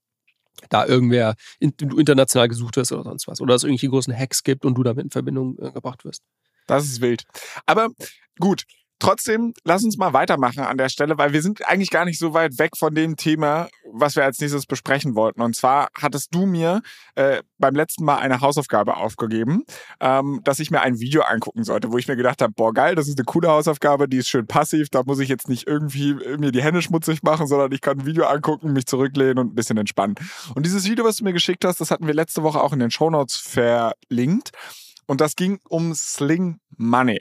da irgendwer international gesucht wirst oder sonst was. Oder es irgendwelche großen Hacks gibt und du damit in Verbindung äh, gebracht wirst. Das ist wild. Aber gut, Trotzdem, lass uns mal weitermachen an der Stelle, weil wir sind eigentlich gar nicht so weit weg von dem Thema, was wir als nächstes besprechen wollten. Und zwar hattest du mir äh, beim letzten Mal eine Hausaufgabe aufgegeben, ähm, dass ich mir ein Video angucken sollte, wo ich mir gedacht habe, boah geil, das ist eine coole Hausaufgabe, die ist schön passiv, da muss ich jetzt nicht irgendwie mir die Hände schmutzig machen, sondern ich kann ein Video angucken, mich zurücklehnen und ein bisschen entspannen. Und dieses Video, was du mir geschickt hast, das hatten wir letzte Woche auch in den Shownotes verlinkt. Und das ging um Sling Money.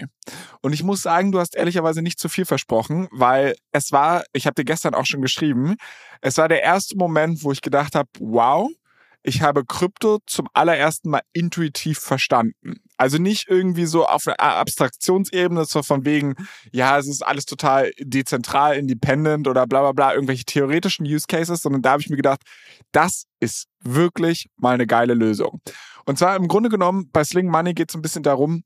Und ich muss sagen, du hast ehrlicherweise nicht zu viel versprochen, weil es war, ich habe dir gestern auch schon geschrieben, es war der erste Moment, wo ich gedacht habe, wow, ich habe Krypto zum allerersten Mal intuitiv verstanden. Also nicht irgendwie so auf einer Abstraktionsebene, so von wegen, ja, es ist alles total dezentral, independent oder bla bla bla, irgendwelche theoretischen Use Cases, sondern da habe ich mir gedacht, das ist wirklich mal eine geile Lösung. Und zwar im Grunde genommen, bei Sling Money geht es ein bisschen darum,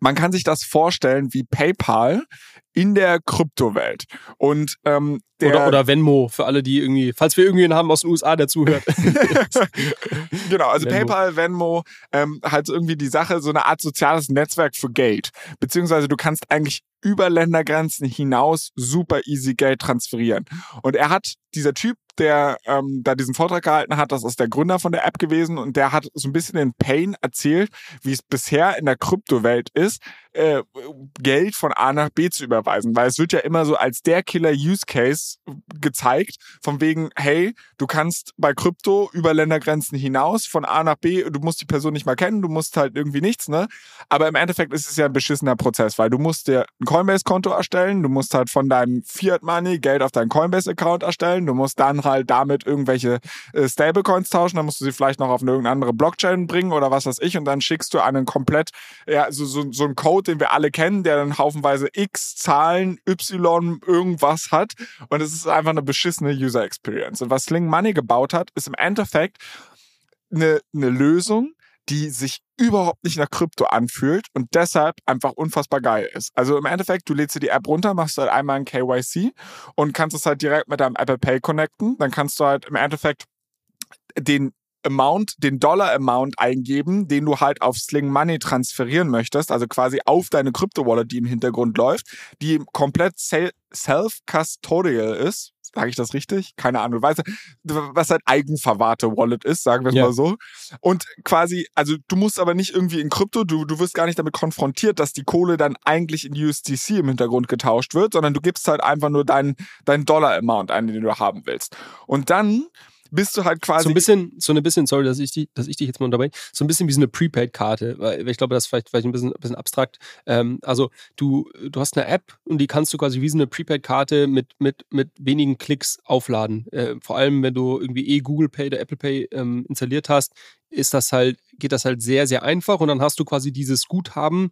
man kann sich das vorstellen wie PayPal in der Kryptowelt. Und ähm, der oder, oder Venmo für alle, die irgendwie, falls wir irgendwen haben aus den USA, der zuhört. genau, also Venmo. PayPal, Venmo, ähm, halt irgendwie die Sache, so eine Art soziales Netzwerk für Geld. Beziehungsweise du kannst eigentlich über Ländergrenzen hinaus super easy Geld transferieren. Und er hat, dieser Typ, der ähm, da diesen Vortrag gehalten hat, das ist der Gründer von der App gewesen und der hat so ein bisschen den Pain erzählt, wie es bisher in der Kryptowelt ist, äh, Geld von A nach B zu überweisen, weil es wird ja immer so als der Killer-Use-Case gezeigt, von wegen, hey, du kannst bei Krypto über Ländergrenzen hinaus von A nach B, du musst die Person nicht mal kennen, du musst halt irgendwie nichts, ne? Aber im Endeffekt ist es ja ein beschissener Prozess, weil du musst dir ein Coinbase-Konto erstellen, du musst halt von deinem Fiat-Money Geld auf deinen Coinbase-Account erstellen, du musst dann halt damit irgendwelche äh, Stablecoins tauschen, dann musst du sie vielleicht noch auf eine irgendeine andere Blockchain bringen oder was weiß ich und dann schickst du einen komplett, ja, so, so, so einen Code, den wir alle kennen, der dann haufenweise X, Zahlen, Y, irgendwas hat und es ist einfach eine beschissene User Experience. Und was Sling Money gebaut hat, ist im Endeffekt eine, eine Lösung, die sich überhaupt nicht nach Krypto anfühlt und deshalb einfach unfassbar geil ist. Also im Endeffekt, du lädst dir die App runter, machst halt einmal ein KYC und kannst es halt direkt mit deinem Apple Pay connecten. Dann kannst du halt im Endeffekt den Amount, den Dollar-Amount eingeben, den du halt auf Sling Money transferieren möchtest, also quasi auf deine Krypto-Wallet, die im Hintergrund läuft, die komplett self-custodial ist. Sage ich das richtig? Keine Ahnung. Weißt du, was halt eigenverwahrte Wallet ist, sagen wir es ja. mal so. Und quasi, also du musst aber nicht irgendwie in Krypto, du, du wirst gar nicht damit konfrontiert, dass die Kohle dann eigentlich in USDC im Hintergrund getauscht wird, sondern du gibst halt einfach nur deinen, deinen Dollar-Amount ein, den du haben willst. Und dann bist du halt quasi. So ein bisschen, so ein bisschen, sorry, dass ich, die, dass ich dich jetzt mal dabei, so ein bisschen wie so eine Prepaid-Karte, weil ich glaube, das ist vielleicht, vielleicht ein bisschen, ein bisschen abstrakt. Ähm, also du, du hast eine App und die kannst du quasi wie so eine Prepaid-Karte mit, mit, mit wenigen Klicks aufladen. Äh, vor allem, wenn du irgendwie eh Google Pay oder Apple Pay ähm, installiert hast, ist das halt, geht das halt sehr, sehr einfach und dann hast du quasi dieses Guthaben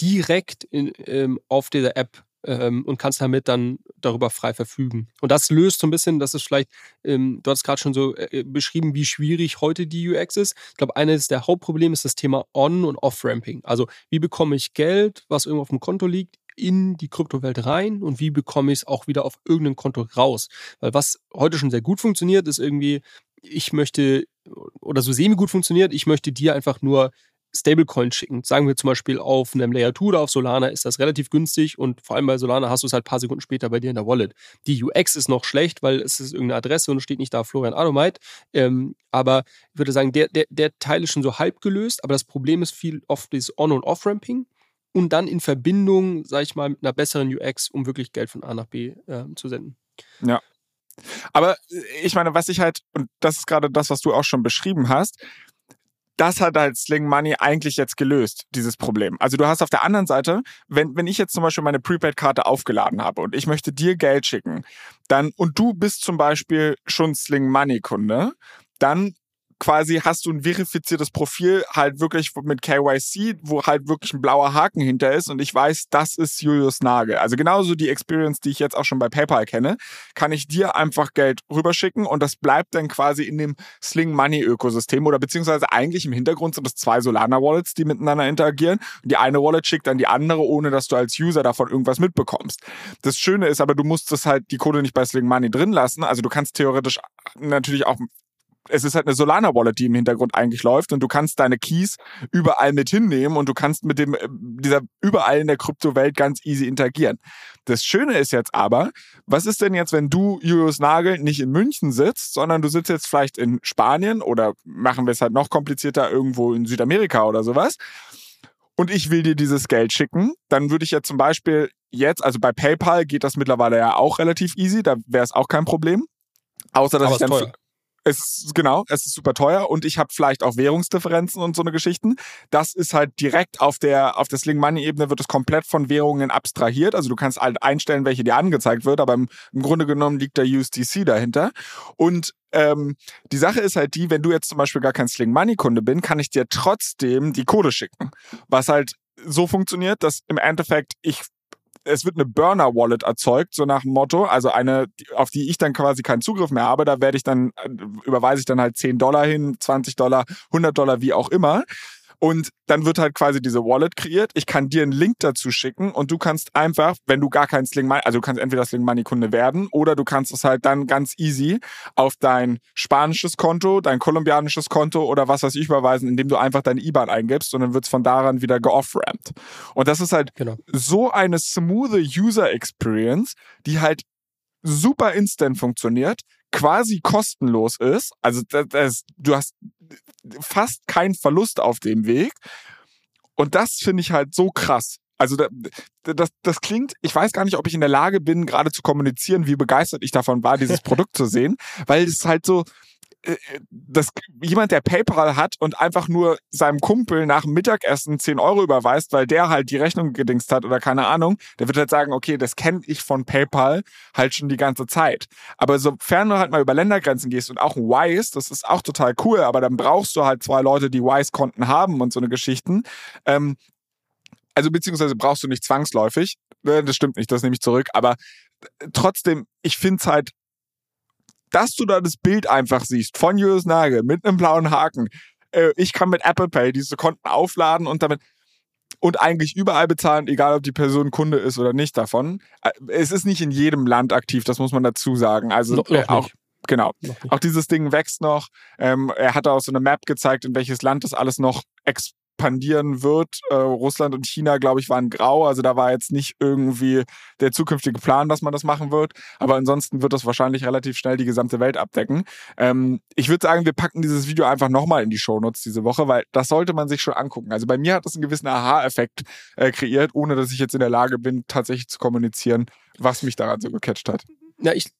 direkt in, ähm, auf dieser App ähm, und kannst damit dann darüber frei verfügen. Und das löst so ein bisschen, das ist vielleicht, ähm, du hast gerade schon so äh, beschrieben, wie schwierig heute die UX ist. Ich glaube, eines der Hauptprobleme ist das Thema On- und Off-Ramping. Also, wie bekomme ich Geld, was irgendwo auf dem Konto liegt, in die Kryptowelt rein und wie bekomme ich es auch wieder auf irgendein Konto raus? Weil was heute schon sehr gut funktioniert, ist irgendwie, ich möchte, oder so semi gut funktioniert, ich möchte dir einfach nur Stablecoin schicken. Sagen wir zum Beispiel auf einem Layer 2 oder auf Solana ist das relativ günstig und vor allem bei Solana hast du es halt ein paar Sekunden später bei dir in der Wallet. Die UX ist noch schlecht, weil es ist irgendeine Adresse und steht nicht da Florian Adomite. Ähm, aber ich würde sagen, der, der, der Teil ist schon so halb gelöst, aber das Problem ist viel oft das On- und Off-Ramping. und dann in Verbindung, sag ich mal, mit einer besseren UX, um wirklich Geld von A nach B äh, zu senden. Ja. Aber äh, ich meine, was ich halt, und das ist gerade das, was du auch schon beschrieben hast, das hat halt Sling Money eigentlich jetzt gelöst, dieses Problem. Also du hast auf der anderen Seite, wenn, wenn ich jetzt zum Beispiel meine Prepaid-Karte aufgeladen habe und ich möchte dir Geld schicken, dann, und du bist zum Beispiel schon Sling Money-Kunde, dann quasi hast du ein verifiziertes Profil halt wirklich mit KYC, wo halt wirklich ein blauer Haken hinter ist und ich weiß, das ist Julius Nagel. Also genauso die Experience, die ich jetzt auch schon bei PayPal kenne, kann ich dir einfach Geld rüberschicken und das bleibt dann quasi in dem Sling Money Ökosystem oder beziehungsweise eigentlich im Hintergrund sind es zwei Solana Wallets, die miteinander interagieren. Die eine Wallet schickt dann die andere, ohne dass du als User davon irgendwas mitbekommst. Das Schöne ist aber, du musst das halt die Code nicht bei Sling Money drin lassen. Also du kannst theoretisch natürlich auch es ist halt eine Solana Wallet, die im Hintergrund eigentlich läuft und du kannst deine Keys überall mit hinnehmen und du kannst mit dem, äh, dieser überall in der Kryptowelt ganz easy interagieren. Das Schöne ist jetzt aber, was ist denn jetzt, wenn du, Julius Nagel, nicht in München sitzt, sondern du sitzt jetzt vielleicht in Spanien oder machen wir es halt noch komplizierter irgendwo in Südamerika oder sowas und ich will dir dieses Geld schicken, dann würde ich ja zum Beispiel jetzt, also bei PayPal geht das mittlerweile ja auch relativ easy, da wäre es auch kein Problem. Außer dass Aber ich dann. Es ist genau, es ist super teuer und ich habe vielleicht auch Währungsdifferenzen und so eine Geschichten. Das ist halt direkt auf der auf der Sling Money Ebene wird es komplett von Währungen abstrahiert. Also du kannst halt einstellen, welche dir angezeigt wird, aber im, im Grunde genommen liegt der USDC dahinter. Und ähm, die Sache ist halt die, wenn du jetzt zum Beispiel gar kein Sling Money Kunde bin, kann ich dir trotzdem die Code schicken, was halt so funktioniert, dass im Endeffekt ich es wird eine Burner-Wallet erzeugt, so nach dem Motto, also eine, auf die ich dann quasi keinen Zugriff mehr habe. Da werde ich dann, äh, überweise ich dann halt 10 Dollar hin, 20 Dollar, 100 Dollar, wie auch immer. Und dann wird halt quasi diese Wallet kreiert. Ich kann dir einen Link dazu schicken und du kannst einfach, wenn du gar kein Sling Money, also du kannst entweder Sling Money Kunde werden oder du kannst es halt dann ganz easy auf dein spanisches Konto, dein kolumbianisches Konto oder was weiß ich überweisen, indem du einfach deine IBAN eingibst und dann wird's von daran wieder geoff-rampt. Und das ist halt Genau. so eine smooth User Experience, die halt super instant funktioniert, quasi kostenlos ist. Also das, das, du hast fast keinen Verlust auf dem Weg. Und das finde ich halt so krass. Also da, das, das klingt, ich weiß gar nicht, ob ich in der Lage bin, gerade zu kommunizieren, wie begeistert ich davon war, dieses Produkt zu sehen, weil es halt so, dass jemand, der PayPal hat und einfach nur seinem Kumpel nach dem Mittagessen 10 Euro überweist, weil der halt die Rechnung gedingst hat oder keine Ahnung, der wird halt sagen, okay, das kenne ich von PayPal halt schon die ganze Zeit. Aber sofern du halt mal über Ländergrenzen gehst und auch Wise, das ist auch total cool, aber dann brauchst du halt zwei Leute, die Wise-Konten haben und so eine Geschichten. Ähm, also beziehungsweise brauchst du nicht zwangsläufig. Äh, Das stimmt nicht, das nehme ich zurück. Aber äh, trotzdem, ich finde es halt, dass du da das Bild einfach siehst von Julius Nagel mit einem blauen Haken. Äh, Ich kann mit Apple Pay diese Konten aufladen und damit und eigentlich überall bezahlen, egal ob die Person Kunde ist oder nicht davon. Äh, Es ist nicht in jedem Land aktiv, das muss man dazu sagen. Also noch äh, auch nicht. genau. Auch dieses Ding wächst noch. Ähm, er hat auch so eine Map gezeigt, in welches Land das alles noch expandieren wird. Äh, Russland und China, glaube ich, waren grau. Also da war jetzt nicht irgendwie der zukünftige Plan, dass man das machen wird. Aber ansonsten wird das wahrscheinlich relativ schnell die gesamte Welt abdecken. Ähm, ich würde sagen, wir packen dieses Video einfach nochmal in die Shownotes diese Woche, weil das sollte man sich schon angucken. Also bei mir hat das einen gewissen Aha-Effekt äh, kreiert, ohne dass ich jetzt in der Lage bin, tatsächlich zu kommunizieren, was mich daran so gecatcht hat. Ja, ich,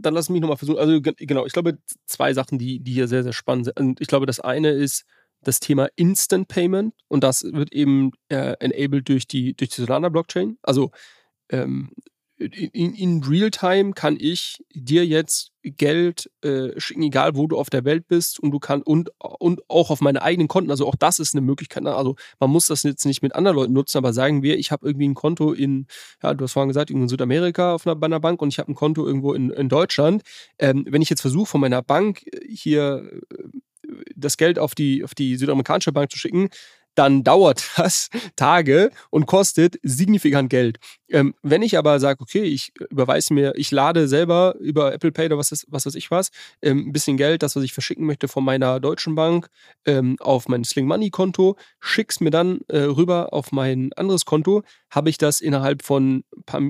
dann lass mich nochmal versuchen. Also ge- genau, ich glaube, zwei Sachen, die, die hier sehr, sehr spannend sind. Und ich glaube, das eine ist das Thema Instant Payment und das wird eben äh, enabled durch die, durch die Solana Blockchain. Also ähm, in, in Real-Time kann ich dir jetzt Geld äh, schicken, egal wo du auf der Welt bist und du kannst und, und auch auf meine eigenen Konten. Also auch das ist eine Möglichkeit. ne? Also man muss das jetzt nicht mit anderen Leuten nutzen, aber sagen wir, ich habe irgendwie ein Konto in, ja, du hast vorhin gesagt, in Südamerika auf einer, bei einer Bank und ich habe ein Konto irgendwo in, in Deutschland. Ähm, wenn ich jetzt versuche, von meiner Bank hier äh, das Geld auf die, auf die südamerikanische Bank zu schicken, dann dauert das Tage und kostet signifikant Geld. Ähm, wenn ich aber sage, okay, ich überweise mir, ich lade selber über Apple Pay oder was, ist, was weiß ich was, ähm, ein bisschen Geld, das, was ich verschicken möchte von meiner deutschen Bank ähm, auf mein Sling Money Konto, schick's mir dann äh, rüber auf mein anderes Konto, habe ich das innerhalb von ein paar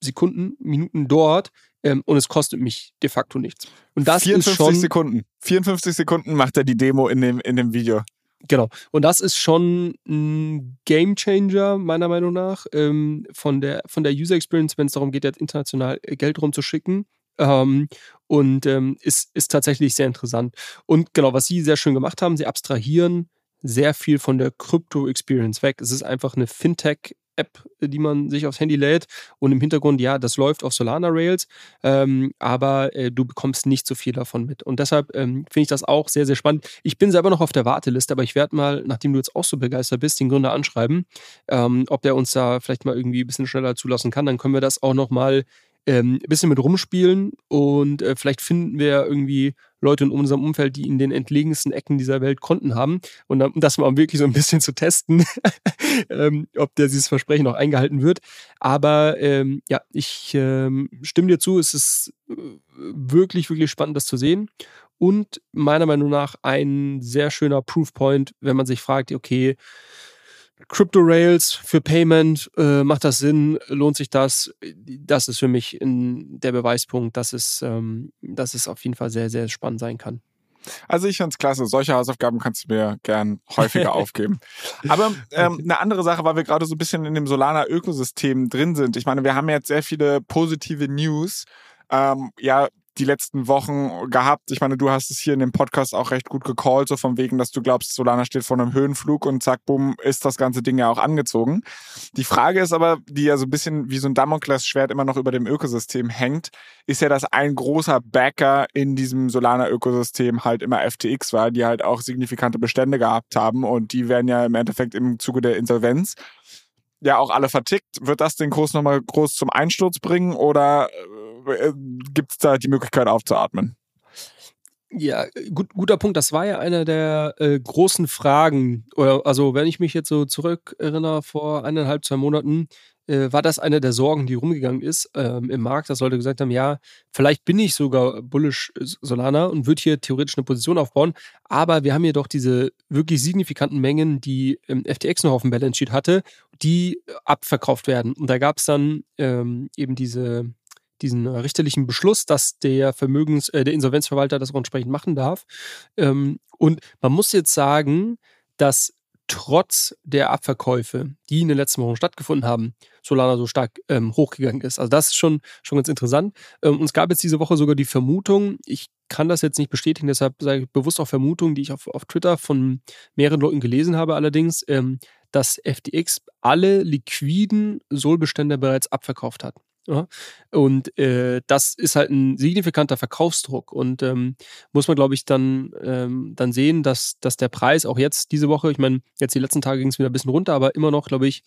Sekunden, Minuten dort ähm, und es kostet mich de facto nichts. Und das 54 ist schon Sekunden. 54 Sekunden macht er die Demo in dem, in dem Video. Genau. Und das ist schon ein Game Changer, meiner Meinung nach, ähm, von, der, von der User Experience, wenn es darum geht, jetzt international Geld rumzuschicken. Ähm, und ähm, ist, ist tatsächlich sehr interessant. Und genau, was sie sehr schön gemacht haben, sie abstrahieren sehr viel von der Crypto-Experience weg. Es ist einfach eine Fintech App, die man sich aufs Handy lädt. Und im Hintergrund, ja, das läuft auf Solana Rails, ähm, aber äh, du bekommst nicht so viel davon mit. Und deshalb ähm, finde ich das auch sehr, sehr spannend. Ich bin selber noch auf der Warteliste, aber ich werde mal, nachdem du jetzt auch so begeistert bist, den Gründer anschreiben, ähm, ob der uns da vielleicht mal irgendwie ein bisschen schneller zulassen kann. Dann können wir das auch nochmal ähm, ein bisschen mit rumspielen und äh, vielleicht finden wir irgendwie Leute in unserem Umfeld, die in den entlegensten Ecken dieser Welt Konten haben und das mal wirklich so ein bisschen zu testen, ähm, ob der dieses Versprechen auch eingehalten wird. Aber ähm, ja, ich ähm, stimme dir zu, es ist äh, wirklich, wirklich spannend, das zu sehen. Und meiner Meinung nach ein sehr schöner Proofpoint, wenn man sich fragt, okay, Crypto Rails für Payment, äh, macht das Sinn? Lohnt sich das? Das ist für mich der Beweispunkt, dass es, ähm, dass es auf jeden Fall sehr, sehr spannend sein kann. Also ich finde es klasse. Solche Hausaufgaben kannst du mir gern häufiger aufgeben. Aber ähm, eine andere Sache, weil wir gerade so ein bisschen in dem Solana-Ökosystem drin sind. Ich meine, wir haben jetzt sehr viele positive News. Ähm, ja, die letzten Wochen gehabt. Ich meine, du hast es hier in dem Podcast auch recht gut gecallt, so von wegen, dass du glaubst, Solana steht vor einem Höhenflug und zack, bumm, ist das ganze Ding ja auch angezogen. Die Frage ist aber, die ja so ein bisschen wie so ein Damoklesschwert immer noch über dem Ökosystem hängt, ist ja, dass ein großer Backer in diesem Solana-Ökosystem halt immer FTX war, die halt auch signifikante Bestände gehabt haben und die werden ja im Endeffekt im Zuge der Insolvenz ja auch alle vertickt. Wird das den Kurs nochmal groß zum Einsturz bringen oder äh, gibt es da die Möglichkeit aufzuatmen? Ja, gut, guter Punkt. Das war ja eine der äh, großen Fragen. Oder, also, wenn ich mich jetzt so zurückerinnere, vor eineinhalb, zwei Monaten, äh, war das eine der Sorgen, die rumgegangen ist ähm, im Markt, dass Leute gesagt haben, ja, vielleicht bin ich sogar bullish äh, Solana und würde hier theoretisch eine Position aufbauen, aber wir haben hier doch diese wirklich signifikanten Mengen, die ähm, FTX noch auf dem Balance Sheet hatte, die abverkauft werden. Und da gab es dann ähm, eben diese diesen äh, richterlichen Beschluss, dass der Vermögens, äh, der Insolvenzverwalter das auch entsprechend machen darf. Ähm, und man muss jetzt sagen, dass trotz der Abverkäufe, die in den letzten Wochen stattgefunden haben, Solana so stark ähm, hochgegangen ist. Also das ist schon, schon ganz interessant. Ähm, und es gab jetzt diese Woche sogar die Vermutung, ich kann das jetzt nicht bestätigen, deshalb sage ich bewusst auch Vermutungen, die ich auf, auf Twitter von mehreren Leuten gelesen habe allerdings, ähm, dass FTX alle liquiden Solbestände bereits abverkauft hat. Ja? Und äh, das ist halt ein signifikanter Verkaufsdruck. Und ähm, muss man, glaube ich, dann, ähm, dann sehen, dass, dass der Preis auch jetzt diese Woche, ich meine, jetzt die letzten Tage ging es wieder ein bisschen runter, aber immer noch, glaube ich,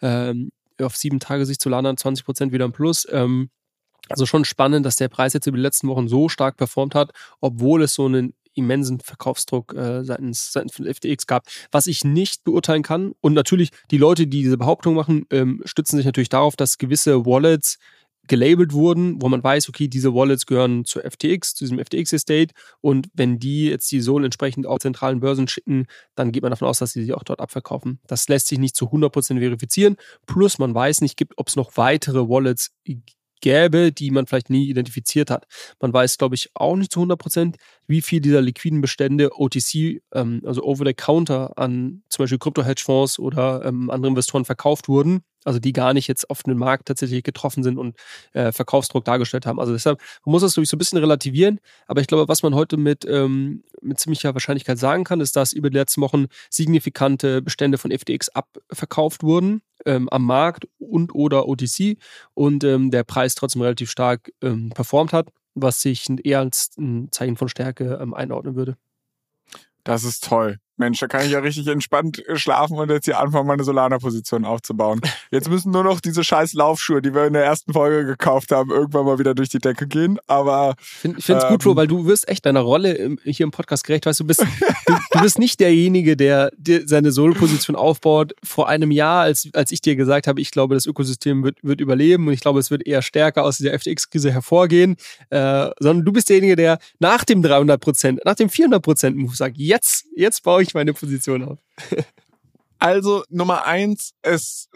ähm, auf sieben Tage sich zu landen, 20 Prozent wieder im Plus. Ähm, also schon spannend, dass der Preis jetzt über die letzten Wochen so stark performt hat, obwohl es so einen immensen Verkaufsdruck äh, seitens, seitens von FTX gab, was ich nicht beurteilen kann. Und natürlich, die Leute, die diese Behauptung machen, ähm, stützen sich natürlich darauf, dass gewisse Wallets gelabelt wurden, wo man weiß, okay, diese Wallets gehören zur FTX, zu diesem FTX-Estate und wenn die jetzt die Soul entsprechend auf zentralen Börsen schicken, dann geht man davon aus, dass sie sie auch dort abverkaufen. Das lässt sich nicht zu 100% verifizieren, plus man weiß nicht, ob es noch weitere Wallets gäbe, die man vielleicht nie identifiziert hat. Man weiß, glaube ich, auch nicht zu 100 Prozent, wie viel dieser liquiden Bestände OTC, ähm, also over the counter an zum Beispiel Krypto-Hedgefonds oder ähm, andere Investoren verkauft wurden also die gar nicht jetzt auf den Markt tatsächlich getroffen sind und äh, Verkaufsdruck dargestellt haben. Also deshalb, man muss das, glaube ich, so ein bisschen relativieren. Aber ich glaube, was man heute mit, ähm, mit ziemlicher Wahrscheinlichkeit sagen kann, ist, dass über die letzten Wochen signifikante Bestände von FTX abverkauft wurden ähm, am Markt und oder OTC und ähm, der Preis trotzdem relativ stark ähm, performt hat, was sich eher als ein Zeichen von Stärke ähm, einordnen würde. Das ist toll. Mensch, da kann ich ja richtig entspannt äh, schlafen und jetzt hier anfangen, meine Solana-Position aufzubauen. Jetzt müssen nur noch diese scheiß Laufschuhe, die wir in der ersten Folge gekauft haben, irgendwann mal wieder durch die Decke gehen. Aber ich finde es ähm, gut, Flo, weil du wirst echt deiner Rolle im, hier im Podcast gerecht. Weißt du, bist, du, du bist nicht derjenige, der, der seine Solo-Position aufbaut. Vor einem Jahr, als, als ich dir gesagt habe, ich glaube, das Ökosystem wird, wird überleben und ich glaube, es wird eher stärker aus dieser FTX-Krise hervorgehen, äh, sondern du bist derjenige, der nach dem 300 Prozent, nach dem 400 Prozent Move sagt, jetzt, jetzt baue ich ich meine Position auf. also Nummer eins, es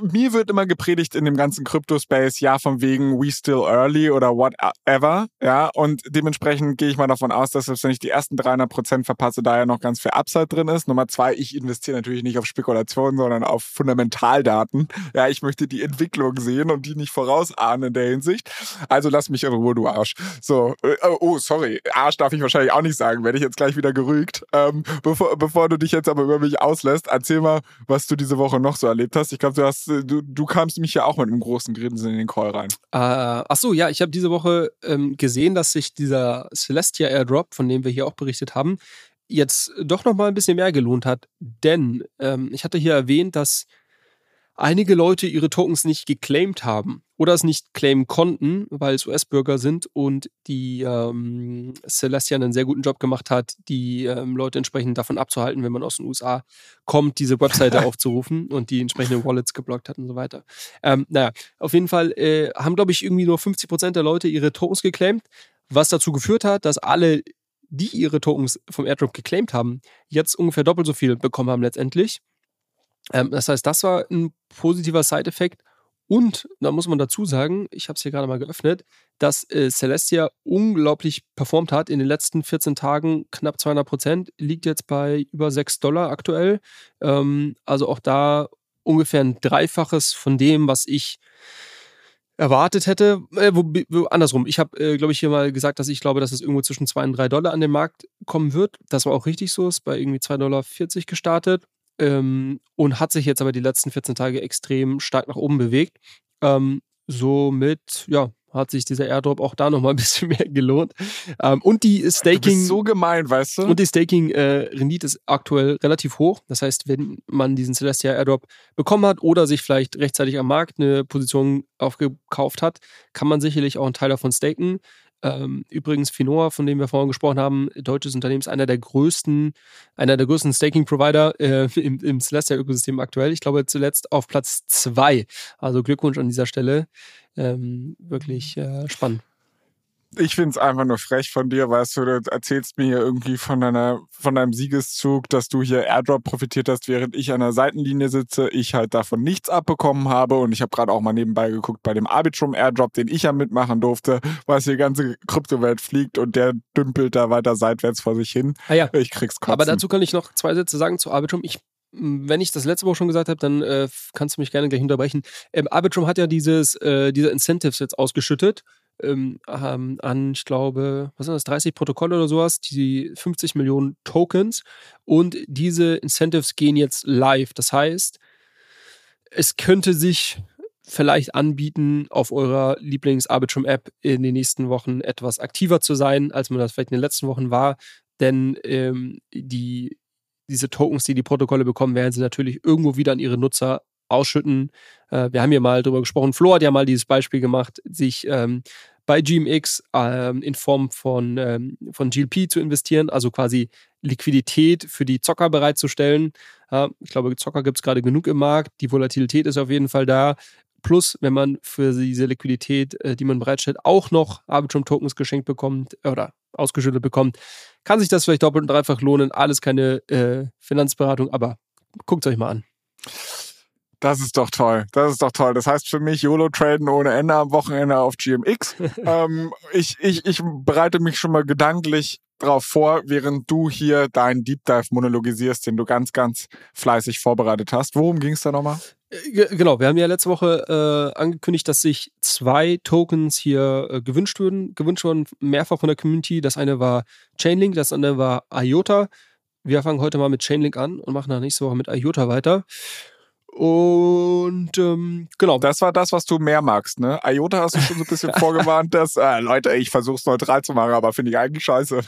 mir wird immer gepredigt in dem ganzen Crypto-Space, ja, von wegen we still early oder whatever, ja, und dementsprechend gehe ich mal davon aus, dass selbst wenn ich die ersten 300 Prozent verpasse, da ja noch ganz viel Upside drin ist. Nummer zwei, ich investiere natürlich nicht auf Spekulation, sondern auf Fundamentaldaten. Ja, ich möchte die Entwicklung sehen und die nicht vorausahnen in der Hinsicht. Also lass mich in Ruhe, du Arsch. So, äh, oh, sorry, Arsch darf ich wahrscheinlich auch nicht sagen, werde ich jetzt gleich wieder gerügt. Ähm, bevor, bevor du dich jetzt aber über mich auslässt, erzähl mal, was du diese Woche noch so erlebt hast. Ich glaube, du hast, du, du kamst mich ja auch mit einem großen Grinsen in den Call rein. Äh, ach so, ja, ich habe diese Woche ähm, gesehen, dass sich dieser Celestia Airdrop, von dem wir hier auch berichtet haben, jetzt doch noch mal ein bisschen mehr gelohnt hat. Denn ähm, ich hatte hier erwähnt, dass einige Leute ihre Tokens nicht geclaimed haben oder es nicht claimen konnten, weil es US-Bürger sind und die ähm, Celestia einen sehr guten Job gemacht hat, die ähm, Leute entsprechend davon abzuhalten, wenn man aus den USA kommt, diese Webseite aufzurufen und die entsprechenden Wallets geblockt hat und so weiter. Ähm, naja, auf jeden Fall äh, haben, glaube ich, irgendwie nur 50 Prozent der Leute ihre Tokens geclaimed, was dazu geführt hat, dass alle, die ihre Tokens vom Airdrop geclaimed haben, jetzt ungefähr doppelt so viel bekommen haben letztendlich. Ähm, das heißt, das war ein positiver Side-Effekt. Und da muss man dazu sagen, ich habe es hier gerade mal geöffnet, dass äh, Celestia unglaublich performt hat in den letzten 14 Tagen, knapp 200 Prozent, liegt jetzt bei über 6 Dollar aktuell. Ähm, also auch da ungefähr ein Dreifaches von dem, was ich erwartet hätte. Äh, wo, wo, andersrum, ich habe, äh, glaube ich, hier mal gesagt, dass ich glaube, dass es irgendwo zwischen 2 und 3 Dollar an den Markt kommen wird. Das war auch richtig so, ist bei irgendwie 2,40 Dollar gestartet ähm, und hat sich jetzt aber die letzten 14 Tage extrem stark nach oben bewegt. Ähm, somit, ja, hat sich dieser Airdrop auch da nochmal ein bisschen mehr gelohnt. Ähm, und die Staking. So gemein, weißt du? Und die Staking-Rendite äh, ist aktuell relativ hoch. Das heißt, wenn man diesen Celestia Airdrop bekommen hat oder sich vielleicht rechtzeitig am Markt eine Position aufgekauft hat, kann man sicherlich auch einen Teil davon staken. Ähm, übrigens, Finoa, von dem wir vorhin gesprochen haben, deutsches Unternehmen, ist einer der größten, einer der größten Staking-Provider äh, im, im Celestia-Ökosystem aktuell. Ich glaube zuletzt auf Platz zwei. Also Glückwunsch an dieser Stelle. Ähm, wirklich äh, spannend ich finde es einfach nur frech von dir, weißt du, du erzählst mir hier irgendwie von deiner, von deinem Siegeszug, dass du hier Airdrop profitiert hast, während ich an der Seitenlinie sitze, ich halt davon nichts abbekommen habe und ich habe gerade auch mal nebenbei geguckt bei dem Arbitrum Airdrop, den ich ja mitmachen durfte, was die ganze Kryptowelt fliegt und der dümpelt da weiter seitwärts vor sich hin. Ah ja. Ich krieg's kotzen. Aber dazu kann ich noch zwei Sätze sagen zu Arbitrum. Ich wenn ich das letzte Woche schon gesagt habe, dann äh, kannst du mich gerne gleich unterbrechen. Ähm, Arbitrum hat ja dieses, äh, diese Incentives jetzt ausgeschüttet ähm, an, ich glaube, was sind das, 30 Protokolle oder sowas, die 50 Millionen Tokens und diese Incentives gehen jetzt live. Das heißt, es könnte sich vielleicht anbieten, auf eurer Lieblings-Arbitrum-App in den nächsten Wochen etwas aktiver zu sein, als man das vielleicht in den letzten Wochen war. Denn ähm, die, diese Tokens, die die Protokolle bekommen, werden sie natürlich irgendwo wieder an ihre Nutzer ausschütten. Äh, wir haben ja mal drüber gesprochen. Flo hat ja mal dieses Beispiel gemacht, sich ähm, bei GMX ähm, in Form von, ähm, von GLP zu investieren, also quasi Liquidität für die Zocker bereitzustellen. Äh, ich glaube, Zocker gibt es gerade genug im Markt. Die Volatilität ist auf jeden Fall da. Plus, wenn man für diese Liquidität, äh, die man bereitstellt, auch noch Arbitrum-Tokens geschenkt bekommt oder ausgeschüttet bekommt, kann sich das vielleicht doppelt und dreifach lohnen. Alles keine äh, Finanzberatung, aber guckt es euch mal an. Das ist doch toll. Das ist doch toll. Das heißt für mich YOLO-Traden ohne Ende am Wochenende auf GMX. ähm, ich, ich, ich bereite mich schon mal gedanklich drauf vor, während du hier deinen Deep Dive monologisierst, den du ganz, ganz fleißig vorbereitet hast. Worum ging es da nochmal? Äh, genau, wir haben ja letzte Woche äh, angekündigt, dass sich zwei Tokens hier äh, gewünscht wurden, gewünscht wurden, mehrfach von der Community. Das eine war Chainlink, das andere war IOTA. Wir fangen heute mal mit Chainlink an und machen dann nächste Woche mit IOTA weiter. Und ähm, genau. Das war das, was du mehr magst, ne? IOTA hast du schon so ein bisschen vorgewarnt, dass, äh, Leute, ich versuch's neutral zu machen, aber finde ich eigentlich scheiße.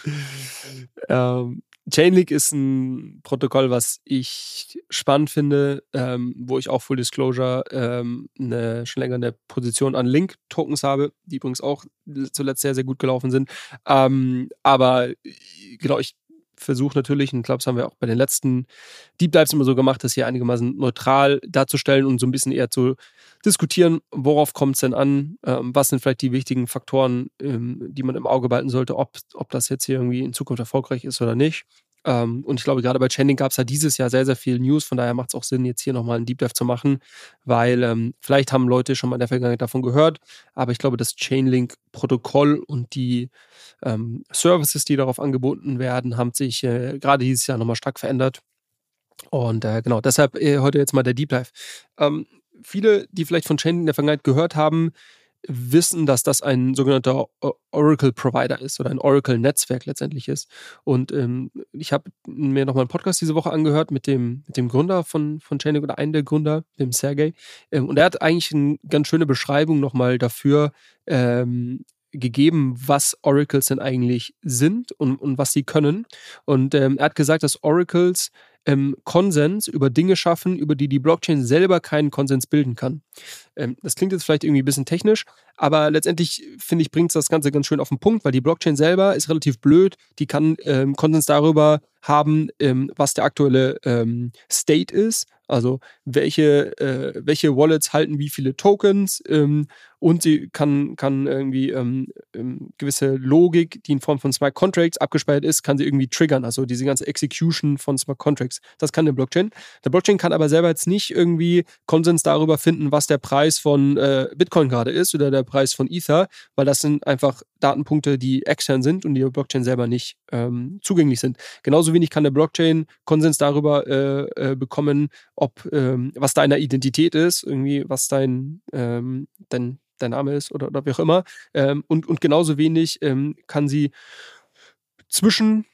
Ähm, Chainlink ist ein Protokoll, was ich spannend finde, ähm, wo ich auch Full Disclosure ähm, eine, schon länger eine Position an Link-Tokens habe, die übrigens auch zuletzt sehr, sehr gut gelaufen sind. Ähm, aber genau, ich versuche natürlich, und ich glaube, das haben wir auch bei den letzten Deep Dives immer so gemacht, das hier einigermaßen neutral darzustellen und so ein bisschen eher zu diskutieren, worauf kommt es denn an, ähm, was sind vielleicht die wichtigen Faktoren, ähm, die man im Auge behalten sollte, ob, ob das jetzt hier irgendwie in Zukunft erfolgreich ist oder nicht. Ähm, und ich glaube, gerade bei Chainlink gab es ja dieses Jahr sehr, sehr viel News. Von daher macht es auch Sinn, jetzt hier nochmal einen Deep Dive zu machen, weil ähm, vielleicht haben Leute schon mal in der Vergangenheit davon gehört, aber ich glaube, das Chainlink-Protokoll und die ähm, Services, die darauf angeboten werden, haben sich äh, gerade dieses Jahr nochmal stark verändert. Und äh, genau, deshalb äh, heute jetzt mal der Deep Dive. Ähm, viele, die vielleicht von Chainlink in der Vergangenheit gehört haben, wissen, dass das ein sogenannter Oracle-Provider ist oder ein Oracle-Netzwerk letztendlich ist. Und ähm, ich habe mir nochmal einen Podcast diese Woche angehört mit dem, mit dem Gründer von, von Chainlink oder einem der Gründer, dem Sergey. Ähm, und er hat eigentlich eine ganz schöne Beschreibung nochmal dafür ähm, gegeben, was Oracles denn eigentlich sind und, und was sie können. Und ähm, er hat gesagt, dass Oracles ähm, Konsens über Dinge schaffen, über die die Blockchain selber keinen Konsens bilden kann. Ähm, das klingt jetzt vielleicht irgendwie ein bisschen technisch, aber letztendlich finde ich, bringt es das Ganze ganz schön auf den Punkt, weil die Blockchain selber ist relativ blöd. Die kann ähm, Konsens darüber haben, ähm, was der aktuelle ähm, State ist, also welche, äh, welche Wallets halten wie viele Tokens ähm, und sie kann, kann irgendwie ähm, gewisse Logik, die in Form von Smart Contracts abgespeichert ist, kann sie irgendwie triggern. Also diese ganze Execution von Smart Contracts. Das kann eine Blockchain. Der Blockchain kann aber selber jetzt nicht irgendwie Konsens darüber finden, was der Preis von äh, Bitcoin gerade ist oder der Preis von Ether, weil das sind einfach Datenpunkte, die extern sind und die der Blockchain selber nicht ähm, zugänglich sind. Genauso wenig kann der Blockchain Konsens darüber äh, äh, bekommen, ob ähm, was deine Identität ist, irgendwie was dein, ähm, dein, dein Name ist oder, oder wie auch immer. Ähm, und, und genauso wenig ähm, kann sie zwischen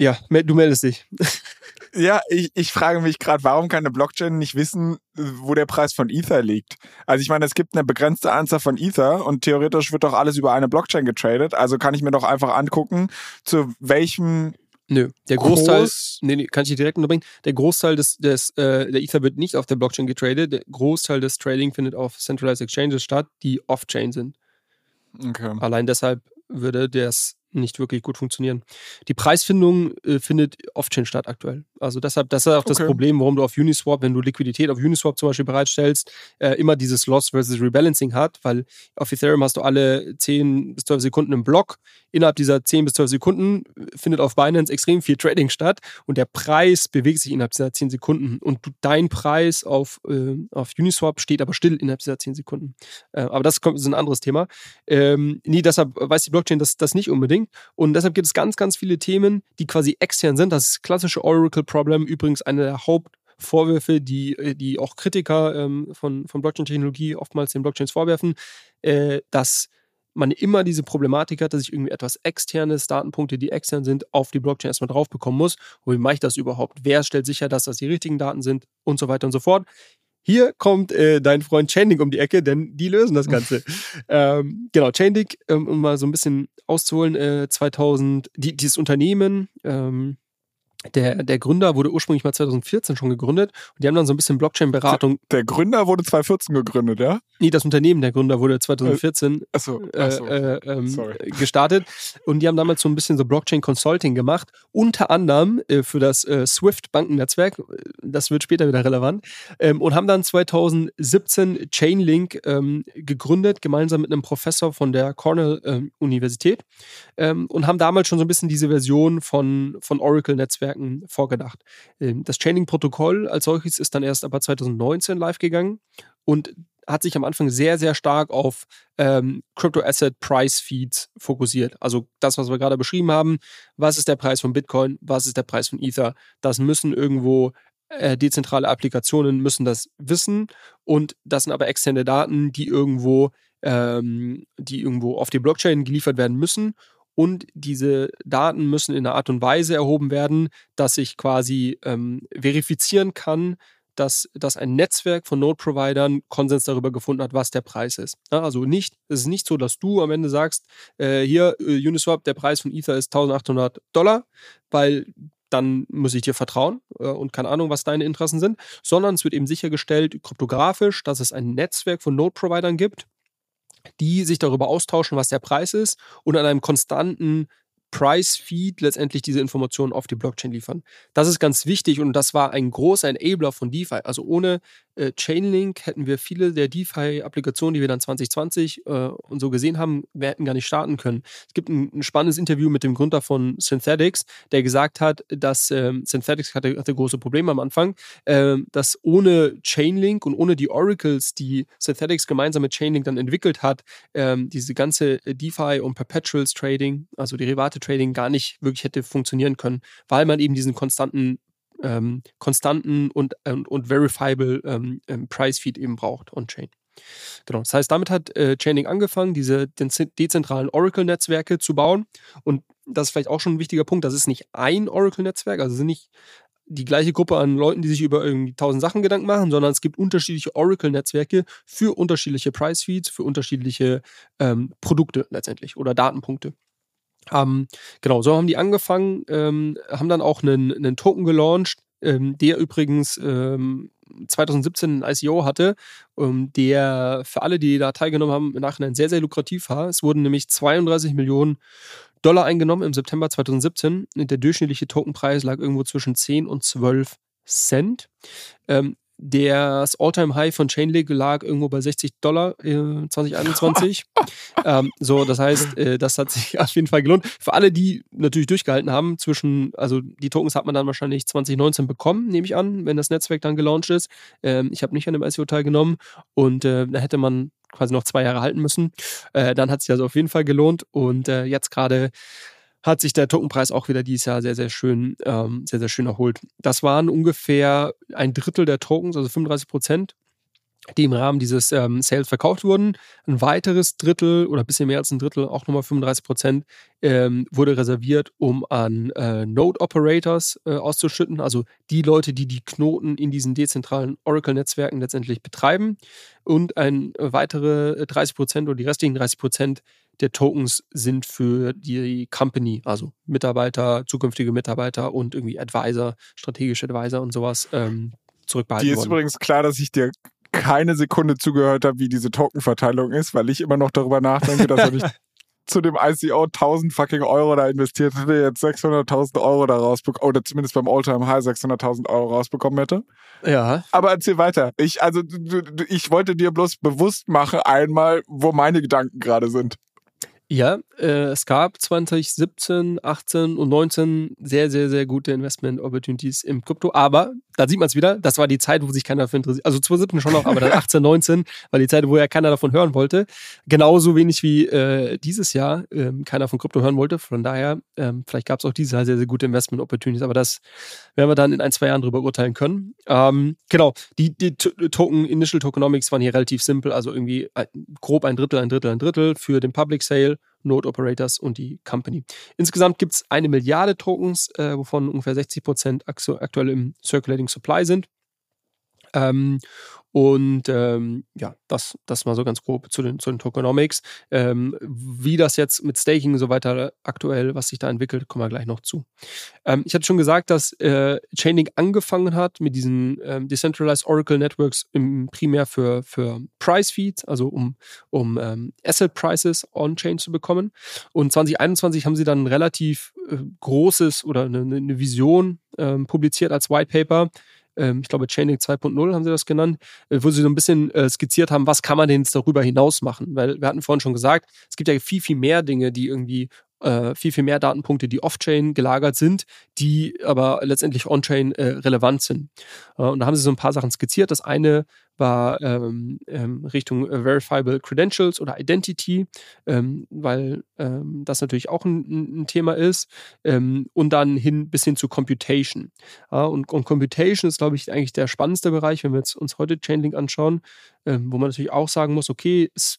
ja, du meldest dich. Ja, ich, ich frage mich gerade, warum kann eine Blockchain nicht wissen, wo der Preis von Ether liegt? Also ich meine, es gibt eine begrenzte Anzahl von Ether und theoretisch wird doch alles über eine Blockchain getradet. Also kann ich mir doch einfach angucken, zu welchem Nö, der Großteil, nee, nee, kann ich dir direkt unterbringen. Der Großteil des, des äh, der Ether wird nicht auf der Blockchain getradet. Der Großteil des Trading findet auf Centralized Exchanges statt, die off-chain sind. Okay. Allein deshalb würde das nicht wirklich gut funktionieren. Die Preisfindung äh, findet off-chain statt aktuell. Also deshalb, das ist auch das Problem, warum du auf Uniswap, wenn du Liquidität auf Uniswap zum Beispiel bereitstellst, äh, immer dieses Loss versus Rebalancing hat, weil auf Ethereum hast du alle 10 bis 12 Sekunden im Block. Innerhalb dieser 10 bis 12 Sekunden findet auf Binance extrem viel Trading statt und der Preis bewegt sich innerhalb dieser 10 Sekunden und du, dein Preis auf, äh, auf Uniswap steht aber still innerhalb dieser 10 Sekunden. Äh, aber das ist ein anderes Thema. Ähm, nee, deshalb weiß die Blockchain das, das nicht unbedingt und deshalb gibt es ganz, ganz viele Themen, die quasi extern sind. Das klassische Oracle Problem übrigens eine der Hauptvorwürfe, die, äh, die auch Kritiker ähm, von, von Blockchain-Technologie oftmals den Blockchains vorwerfen, äh, dass man immer diese Problematik hat, dass ich irgendwie etwas externes, Datenpunkte, die extern sind, auf die Blockchain erstmal drauf bekommen muss. Und wie mache ich das überhaupt? Wer stellt sicher, dass das die richtigen Daten sind und so weiter und so fort. Hier kommt äh, dein Freund Chainlink um die Ecke, denn die lösen das Ganze. ähm, genau, Chainlink, ähm, um mal so ein bisschen auszuholen, äh, 2000, die, dieses Unternehmen, ähm, der, der Gründer wurde ursprünglich mal 2014 schon gegründet und die haben dann so ein bisschen Blockchain-Beratung. Der Gründer wurde 2014 gegründet, ja? Nee, das Unternehmen der Gründer wurde 2014 äh, achso, achso. Äh, äh, ähm, gestartet und die haben damals so ein bisschen so Blockchain-Consulting gemacht, unter anderem äh, für das äh, SWIFT-Bankennetzwerk, das wird später wieder relevant, ähm, und haben dann 2017 Chainlink ähm, gegründet, gemeinsam mit einem Professor von der Cornell-Universität ähm, und haben damals schon so ein bisschen diese Version von, von Oracle-Netzwerk Netzwerken vorgedacht. Ähm, das Chaining-Protokoll als solches ist dann erst aber 2019 live gegangen und hat sich am Anfang sehr, sehr stark auf ähm, Crypto-Asset Price Feeds fokussiert. Also das, was wir gerade beschrieben haben. Was ist der Preis von Bitcoin? Was ist der Preis von Ether? Das müssen irgendwo äh, dezentrale Applikationen müssen das wissen und das sind aber externe Daten, die irgendwo, ähm, die irgendwo auf die Blockchain geliefert werden müssen und diese Daten müssen in einer Art und Weise erhoben werden, dass ich quasi ähm, verifizieren kann, dass, dass ein Netzwerk von Node-Providern Konsens darüber gefunden hat, was der Preis ist. Also nicht, es ist nicht so, dass du am Ende sagst, äh, hier äh, Uniswap, der Preis von Ether ist 1800 Dollar, weil dann muss ich dir vertrauen äh, und keine Ahnung, was deine Interessen sind, sondern es wird eben sichergestellt, kryptografisch, dass es ein Netzwerk von Node-Providern gibt, die sich darüber austauschen, was der Preis ist und an einem konstanten Price-Feed letztendlich diese Informationen auf die Blockchain liefern. Das ist ganz wichtig und das war ein großer Enabler von DeFi. Also ohne äh, Chainlink hätten wir viele der DeFi-Applikationen, die wir dann 2020 äh, und so gesehen haben, wir hätten gar nicht starten können. Es gibt ein, ein spannendes Interview mit dem Gründer von Synthetics, der gesagt hat, dass ähm, Synthetics hatte, hatte, große Probleme am Anfang, äh, dass ohne Chainlink und ohne die Oracles, die Synthetics gemeinsam mit Chainlink dann entwickelt hat, ähm, diese ganze DeFi und Perpetuals Trading, also Derivate Trading, gar nicht wirklich hätte funktionieren können, weil man eben diesen konstanten ähm, konstanten und, und, und verifiable ähm, ähm, Price Feed eben braucht on-chain. Genau, das heißt, damit hat äh, Chaining angefangen, diese dezentralen Oracle-Netzwerke zu bauen. Und das ist vielleicht auch schon ein wichtiger Punkt, das ist nicht ein Oracle-Netzwerk, also sind nicht die gleiche Gruppe an Leuten, die sich über irgendwie tausend Sachen Gedanken machen, sondern es gibt unterschiedliche Oracle-Netzwerke für unterschiedliche Price-Feeds, für unterschiedliche ähm, Produkte letztendlich oder Datenpunkte. Ähm, genau, so haben die angefangen, ähm, haben dann auch einen, einen Token gelauncht, ähm, der übrigens 2017 ein ICO hatte, ähm, der für alle, die da teilgenommen haben, im Nachhinein sehr, sehr lukrativ war. Es wurden nämlich 32 Millionen Dollar eingenommen im September 2017. Der durchschnittliche Tokenpreis lag irgendwo zwischen 10 und 12 Cent. Ähm, das All-Time-High von Chainlink lag irgendwo bei 60 Dollar äh, 2021. ähm, so, das heißt, äh, das hat sich auf jeden Fall gelohnt. Für alle, die natürlich durchgehalten haben, zwischen, also die Tokens hat man dann wahrscheinlich 2019 bekommen, nehme ich an, wenn das Netzwerk dann gelauncht ist. Ähm, ich habe nicht an dem ICO teilgenommen und äh, da hätte man quasi noch zwei Jahre halten müssen. Äh, dann hat sich also auf jeden Fall gelohnt und äh, jetzt gerade hat sich der Tokenpreis auch wieder dieses Jahr sehr, sehr schön, ähm, sehr, sehr schön erholt. Das waren ungefähr ein Drittel der Tokens, also 35 Prozent, die im Rahmen dieses ähm, Sales verkauft wurden. Ein weiteres Drittel oder ein bisschen mehr als ein Drittel, auch nochmal 35 Prozent, ähm, wurde reserviert, um an äh, Node Operators äh, auszuschütten, also die Leute, die die Knoten in diesen dezentralen Oracle-Netzwerken letztendlich betreiben. Und ein weitere 30 Prozent oder die restlichen 30 Prozent der Tokens sind für die Company, also Mitarbeiter, zukünftige Mitarbeiter und irgendwie Advisor, strategische Advisor und sowas ähm, zurückbehalten Dir ist worden. übrigens klar, dass ich dir keine Sekunde zugehört habe, wie diese Tokenverteilung ist, weil ich immer noch darüber nachdenke, dass er nicht zu dem ICO 1000 fucking Euro da investiert hätte, jetzt 600.000 Euro da rausbekommen, oder zumindest beim Alltime High 600.000 Euro rausbekommen hätte. Ja. Aber erzähl weiter. Ich, also, ich wollte dir bloß bewusst machen einmal, wo meine Gedanken gerade sind. Ja, äh, es gab 2017, 18 und 19 sehr, sehr, sehr gute Investment Opportunities im Krypto. Aber da sieht man es wieder, das war die Zeit, wo sich keiner dafür interessiert. Also 2017 schon noch, aber dann 18, 19 war die Zeit, wo ja keiner davon hören wollte. Genauso wenig wie äh, dieses Jahr ähm, keiner von Krypto hören wollte. Von daher, ähm, vielleicht gab es auch dieses Jahr sehr, sehr gute Investment Opportunities. Aber das werden wir dann in ein, zwei Jahren drüber urteilen können. Ähm, genau, die, die Token, Initial Tokenomics waren hier relativ simpel. Also irgendwie grob ein Drittel, ein Drittel, ein Drittel für den Public Sale Node Operators und die Company. Insgesamt gibt es eine Milliarde Tokens, äh, wovon ungefähr 60 Prozent aktuell im Circulating Supply sind. Ähm, und ähm, ja, das, das mal so ganz grob zu den, zu den Tokenomics. Ähm, wie das jetzt mit Staking und so weiter aktuell, was sich da entwickelt, kommen wir gleich noch zu. Ähm, ich hatte schon gesagt, dass äh, Chainlink angefangen hat mit diesen ähm, Decentralized Oracle Networks im, primär für, für Price Feeds, also um, um ähm, Asset Prices on-chain zu bekommen. Und 2021 haben sie dann ein relativ äh, großes oder eine, eine Vision ähm, publiziert als White Paper ich glaube Chainlink 2.0 haben sie das genannt, äh, wo sie so ein bisschen äh, skizziert haben, was kann man denn jetzt darüber hinaus machen? Weil wir hatten vorhin schon gesagt, es gibt ja viel, viel mehr Dinge, die irgendwie äh, viel, viel mehr Datenpunkte, die off-chain gelagert sind, die aber letztendlich on-chain äh, relevant sind. Äh, und da haben sie so ein paar Sachen skizziert. Das eine war ähm, ähm, Richtung äh, Verifiable Credentials oder Identity, ähm, weil ähm, das natürlich auch ein, ein Thema ist. Ähm, und dann hin bis hin zu Computation. Ja, und, und, Computation ist, glaube ich, eigentlich der spannendste Bereich, wenn wir jetzt uns heute Chainlink anschauen, ähm, wo man natürlich auch sagen muss, okay, es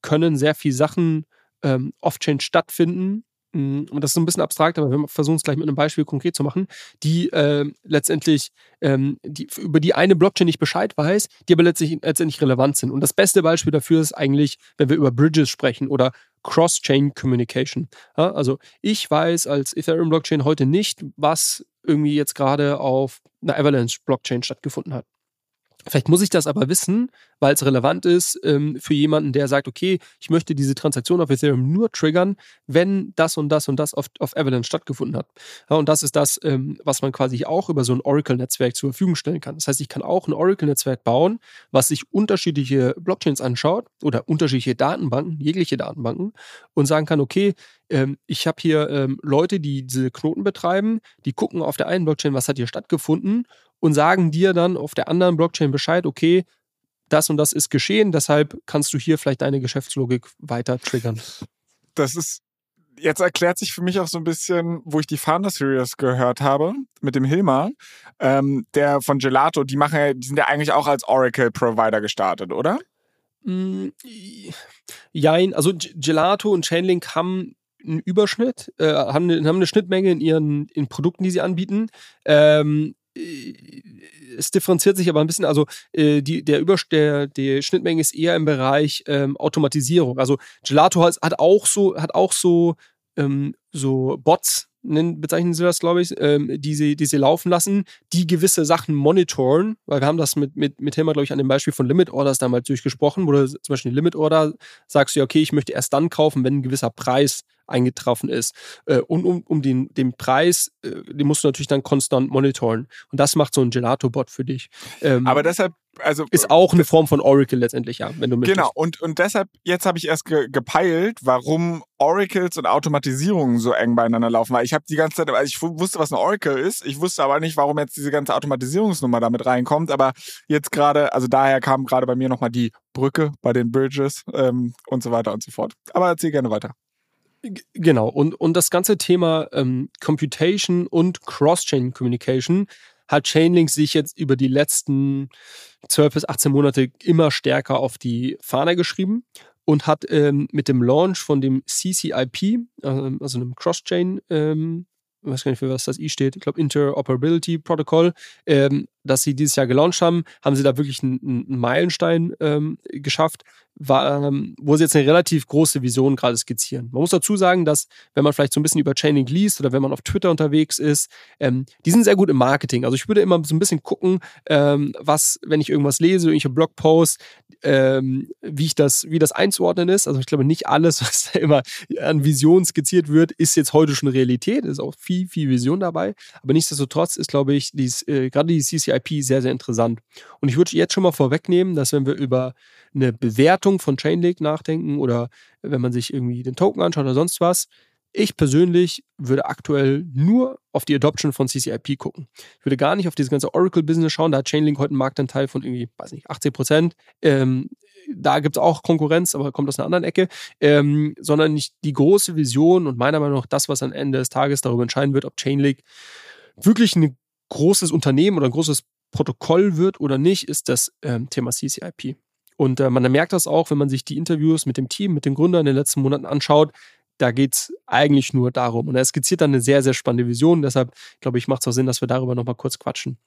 können sehr viele Sachen ähm, Off-Chain stattfinden. Mm, und das ist ein bisschen abstrakt, aber wir versuchen es gleich mit einem Beispiel konkret zu machen, die äh, letztendlich ähm, die, über die eine Blockchain nicht Bescheid weiß, die aber letztlich, letztendlich relevant sind. Und das beste Beispiel dafür ist eigentlich, wenn wir über Bridges sprechen oder Cross-Chain Communication. Ja, also ich weiß als Ethereum-Blockchain heute nicht, was irgendwie jetzt gerade auf einer Avalanche-Blockchain stattgefunden hat. Vielleicht muss ich das aber wissen, weil es relevant ist ähm, für jemanden, der sagt, okay, ich möchte diese Transaktion auf Ethereum nur triggern, wenn das und das und das auf, auf Avalanche stattgefunden hat. Ja, und das ist das, ähm, was man quasi auch über so ein Oracle-Netzwerk zur Verfügung stellen kann. Das heißt, ich kann auch ein Oracle-Netzwerk bauen, was sich unterschiedliche Blockchains anschaut oder unterschiedliche Datenbanken, jegliche Datenbanken und sagen kann, okay, ähm, ich habe hier ähm, Leute, die diese Knoten betreiben, die gucken auf der einen Blockchain, was hat hier stattgefunden und sagen dir dann auf der anderen Blockchain Bescheid, okay, das und das ist geschehen, deshalb kannst du hier vielleicht deine Geschäftslogik weiter triggern. Das ist, jetzt erklärt sich für mich auch so ein bisschen, wo ich die Founder Series gehört habe, mit dem Hilmar, ähm, der von Gelato, die machen die sind ja eigentlich auch als Oracle-Provider gestartet, oder? Mm, jein, also Gelato und Chainlink haben einen Überschnitt, äh, haben, eine, haben eine Schnittmenge in ihren in Produkten, die sie anbieten. Ähm, es differenziert sich aber ein bisschen, also äh, die, der, Über der, die Schnittmenge ist eher im Bereich ähm, Automatisierung. Also Gelato hat, auch so, hat auch so, ähm, so Bots, nennen, bezeichnen sie das, glaube ich, ähm, die, sie, die sie laufen lassen, die gewisse Sachen monitoren, weil wir haben das mit, mit, mit Hilmar, glaube ich, an dem Beispiel von Limit Orders damals durchgesprochen, wo du zum Beispiel Limit Order sagst du ja, okay, ich möchte erst dann kaufen, wenn ein gewisser Preis eingetroffen ist. Äh, und um, um den, den Preis, äh, den musst du natürlich dann konstant monitoren. Und das macht so ein Gelato-Bot für dich. Ähm, Aber deshalb, also. Ist auch eine Form von Oracle letztendlich, ja, wenn du möchtest. Genau, und, und deshalb, jetzt habe ich erst ge gepeilt, warum Oracles und Automatisierungen so eng beieinander laufen. Weil ich habe die ganze Zeit, also ich wusste, was ein Oracle ist. Ich wusste aber nicht, warum jetzt diese ganze Automatisierungsnummer damit reinkommt. Aber jetzt gerade, also daher kam gerade bei mir nochmal die Brücke bei den Bridges ähm, und so weiter und so fort. Aber erzähl gerne weiter. Genau, und, und das ganze Thema ähm, Computation und Cross-Chain Communication hat Chainlink sich jetzt über die letzten 12 bis 18 Monate immer stärker auf die Fahne geschrieben und hat ähm, mit dem Launch von dem CCIP, äh, also einem Cross-Chain, ähm, ich weiß gar nicht, für was das I steht, ich glaube Interoperability Protocol, ähm, das sie dieses Jahr gelauncht haben, haben sie da wirklich einen, einen Meilenstein ähm, geschafft, war, ähm, wo sie jetzt eine relativ große Vision gerade skizzieren. Man muss dazu sagen, dass wenn man vielleicht so ein bisschen über Chaining liest oder wenn man auf Twitter unterwegs ist, ähm, die sind sehr gut im Marketing. Also ich würde immer so ein bisschen gucken, ähm, was, wenn ich irgendwas lese, irgendwelche Blogposts, ähm, wie ich das, wie das einzuordnen ist. Also ich glaube, nicht alles, was da immer an Vision skizziert wird, ist jetzt heute schon Realität. Es ist auch viel, viel Vision dabei. Aber nichtsdestotrotz ist, glaube ich, dies, äh, gerade die CCIP sehr, sehr interessant. Und ich würde jetzt schon mal vorwegnehmen, dass wenn wir über eine Bewertung von Chainlink nachdenken oder wenn man sich irgendwie den Token anschaut oder sonst was. Ich persönlich würde aktuell nur auf die Adoption von CCIP gucken. Ich würde gar nicht auf dieses ganze Oracle-Business schauen. Da hat Chainlink heute einen Marktanteil von irgendwie, weiß nicht, 80 Prozent. Ähm, da gibt es auch Konkurrenz, aber kommt aus einer anderen Ecke. Ähm, sondern nicht die große Vision und meiner Meinung nach das, was am Ende des Tages darüber entscheiden wird, ob Chainlink wirklich ein großes Unternehmen oder ein großes Protokoll wird oder nicht, ist das ähm, Thema CCIP. Und äh, man merkt das auch, wenn man sich die Interviews mit dem Team, mit den Gründern in den letzten Monaten anschaut. Da geht es eigentlich nur darum. Und er skizziert dann eine sehr, sehr spannende Vision. Deshalb glaube ich, macht es auch Sinn, dass wir darüber nochmal kurz quatschen.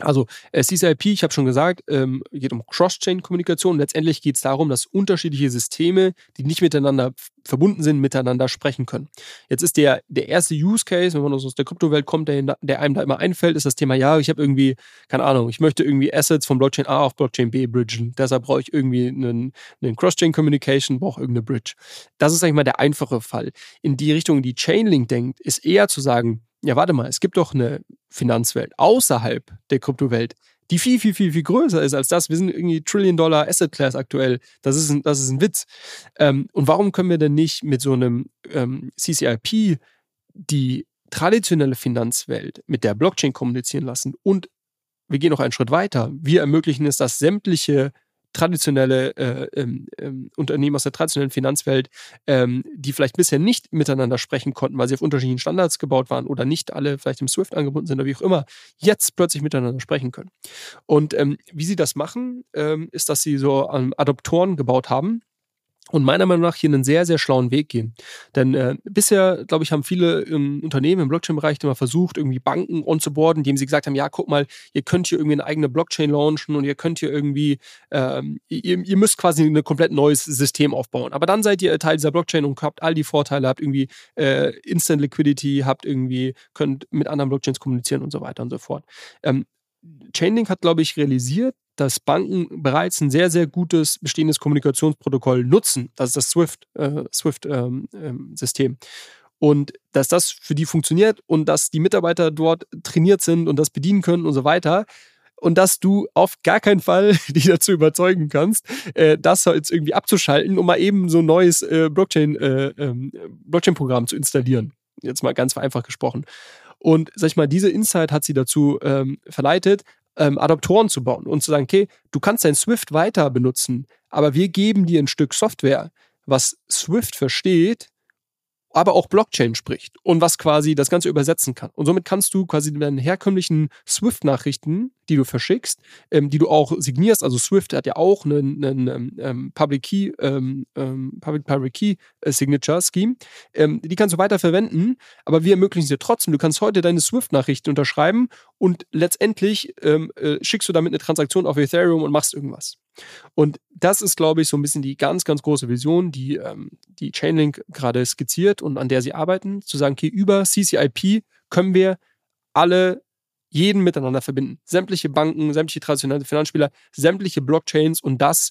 Also äh, CCIP, ich habe schon gesagt, ähm, geht um Cross-Chain-Kommunikation. Letztendlich geht es darum, dass unterschiedliche Systeme, die nicht miteinander verbunden sind, miteinander sprechen können. Jetzt ist der, der erste Use Case, wenn man aus der Kryptowelt kommt, der, der einem da immer einfällt, ist das Thema, ja, ich habe irgendwie, keine Ahnung, ich möchte irgendwie Assets von Blockchain A auf Blockchain B bridgen. Deshalb brauche ich irgendwie einen, einen Cross-Chain-Communication, brauche irgendeine Bridge. Das ist eigentlich mal der einfache Fall. In die Richtung, die Chainlink denkt, ist eher zu sagen, ja, warte mal, es gibt doch eine Finanzwelt außerhalb der Kryptowelt, die viel, viel, viel, viel größer ist als das. Wir sind irgendwie Trillion-Dollar Asset Class aktuell. Das ist ein, das ist ein Witz. Ähm, und warum können wir denn nicht mit so einem ähm, CCIP die traditionelle Finanzwelt mit der Blockchain kommunizieren lassen? Und wir gehen noch einen Schritt weiter. Wir ermöglichen es, dass sämtliche traditionelle äh, ähm, ähm, Unternehmen aus der traditionellen Finanzwelt, ähm, die vielleicht bisher nicht miteinander sprechen konnten, weil sie auf unterschiedlichen Standards gebaut waren oder nicht alle vielleicht im SWIFT angebunden sind oder wie auch immer, jetzt plötzlich miteinander sprechen können. Und ähm, wie sie das machen, ähm, ist, dass sie so Adoptoren gebaut haben, und meiner Meinung nach hier einen sehr, sehr schlauen Weg gehen. Denn äh, bisher, glaube ich, haben viele ähm, Unternehmen im Blockchain-Bereich immer versucht, irgendwie Banken onzuboarden, indem sie gesagt haben, ja, guck mal, ihr könnt hier irgendwie eine eigene Blockchain launchen und ihr könnt hier irgendwie, ähm, ihr, ihr müsst quasi ein komplett neues System aufbauen. Aber dann seid ihr Teil dieser Blockchain und habt all die Vorteile, habt irgendwie äh, Instant Liquidity, habt irgendwie, könnt mit anderen Blockchains kommunizieren und so weiter und so fort. Ähm, Chainlink hat, glaube ich, realisiert, dass Banken bereits ein sehr, sehr gutes bestehendes Kommunikationsprotokoll nutzen. Das ist das SWIFT-System. Äh, SWIFT, ähm, ähm, und dass das für die funktioniert und dass die Mitarbeiter dort trainiert sind und das bedienen können und so weiter. Und dass du auf gar keinen Fall die dazu überzeugen kannst, äh, das jetzt irgendwie abzuschalten, um mal eben so ein neues äh, Blockchain, äh, ähm, Blockchain-Programm zu installieren. Jetzt mal ganz vereinfacht gesprochen. Und sag ich mal, diese Insight hat sie dazu ähm, verleitet, ähm, Adaptoren zu bauen und zu sagen, okay, du kannst dein Swift weiter benutzen, aber wir geben dir ein Stück Software, was Swift versteht aber auch Blockchain spricht und was quasi das Ganze übersetzen kann. Und somit kannst du quasi deine herkömmlichen Swift-Nachrichten, die du verschickst, ähm, die du auch signierst, also Swift hat ja auch einen, einen ähm, ähm Public Key, ähm, ähm, Public Public Key äh, Signature Scheme, ähm, die kannst du weiter verwenden, aber wir ermöglichen dir trotzdem, du kannst heute deine Swift-Nachrichten unterschreiben und letztendlich äh, schickst du damit eine Transaktion auf Ethereum und machst irgendwas. Und das ist, glaube ich, so ein bisschen die ganz, ganz große Vision, die die Chainlink gerade skizziert und an der sie arbeiten, zu sagen, okay, über CCIP können wir alle jeden miteinander verbinden. Sämtliche Banken, sämtliche traditionelle Finanzspieler, sämtliche Blockchains und das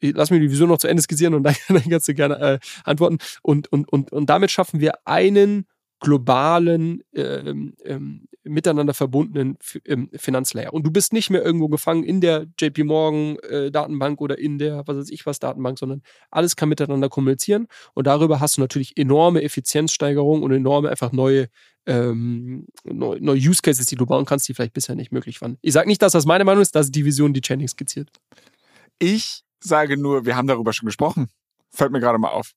lass mich die Vision noch zu Ende skizzieren und dann, dann kannst du gerne äh, antworten. Und, und, und, und damit schaffen wir einen globalen, ähm, ähm, miteinander verbundenen ähm, Finanzlayer. Und du bist nicht mehr irgendwo gefangen in der JP Morgan äh, Datenbank oder in der, was weiß ich was, Datenbank, sondern alles kann miteinander kommunizieren. Und darüber hast du natürlich enorme Effizienzsteigerung und enorme einfach neue ähm, neue, neue Use Cases, die du bauen kannst, die vielleicht bisher nicht möglich waren. Ich sage nicht, dass das meine Meinung ist, das ist die Vision, die Channing skizziert. Ich sage nur, wir haben darüber schon gesprochen. Fällt mir gerade mal auf.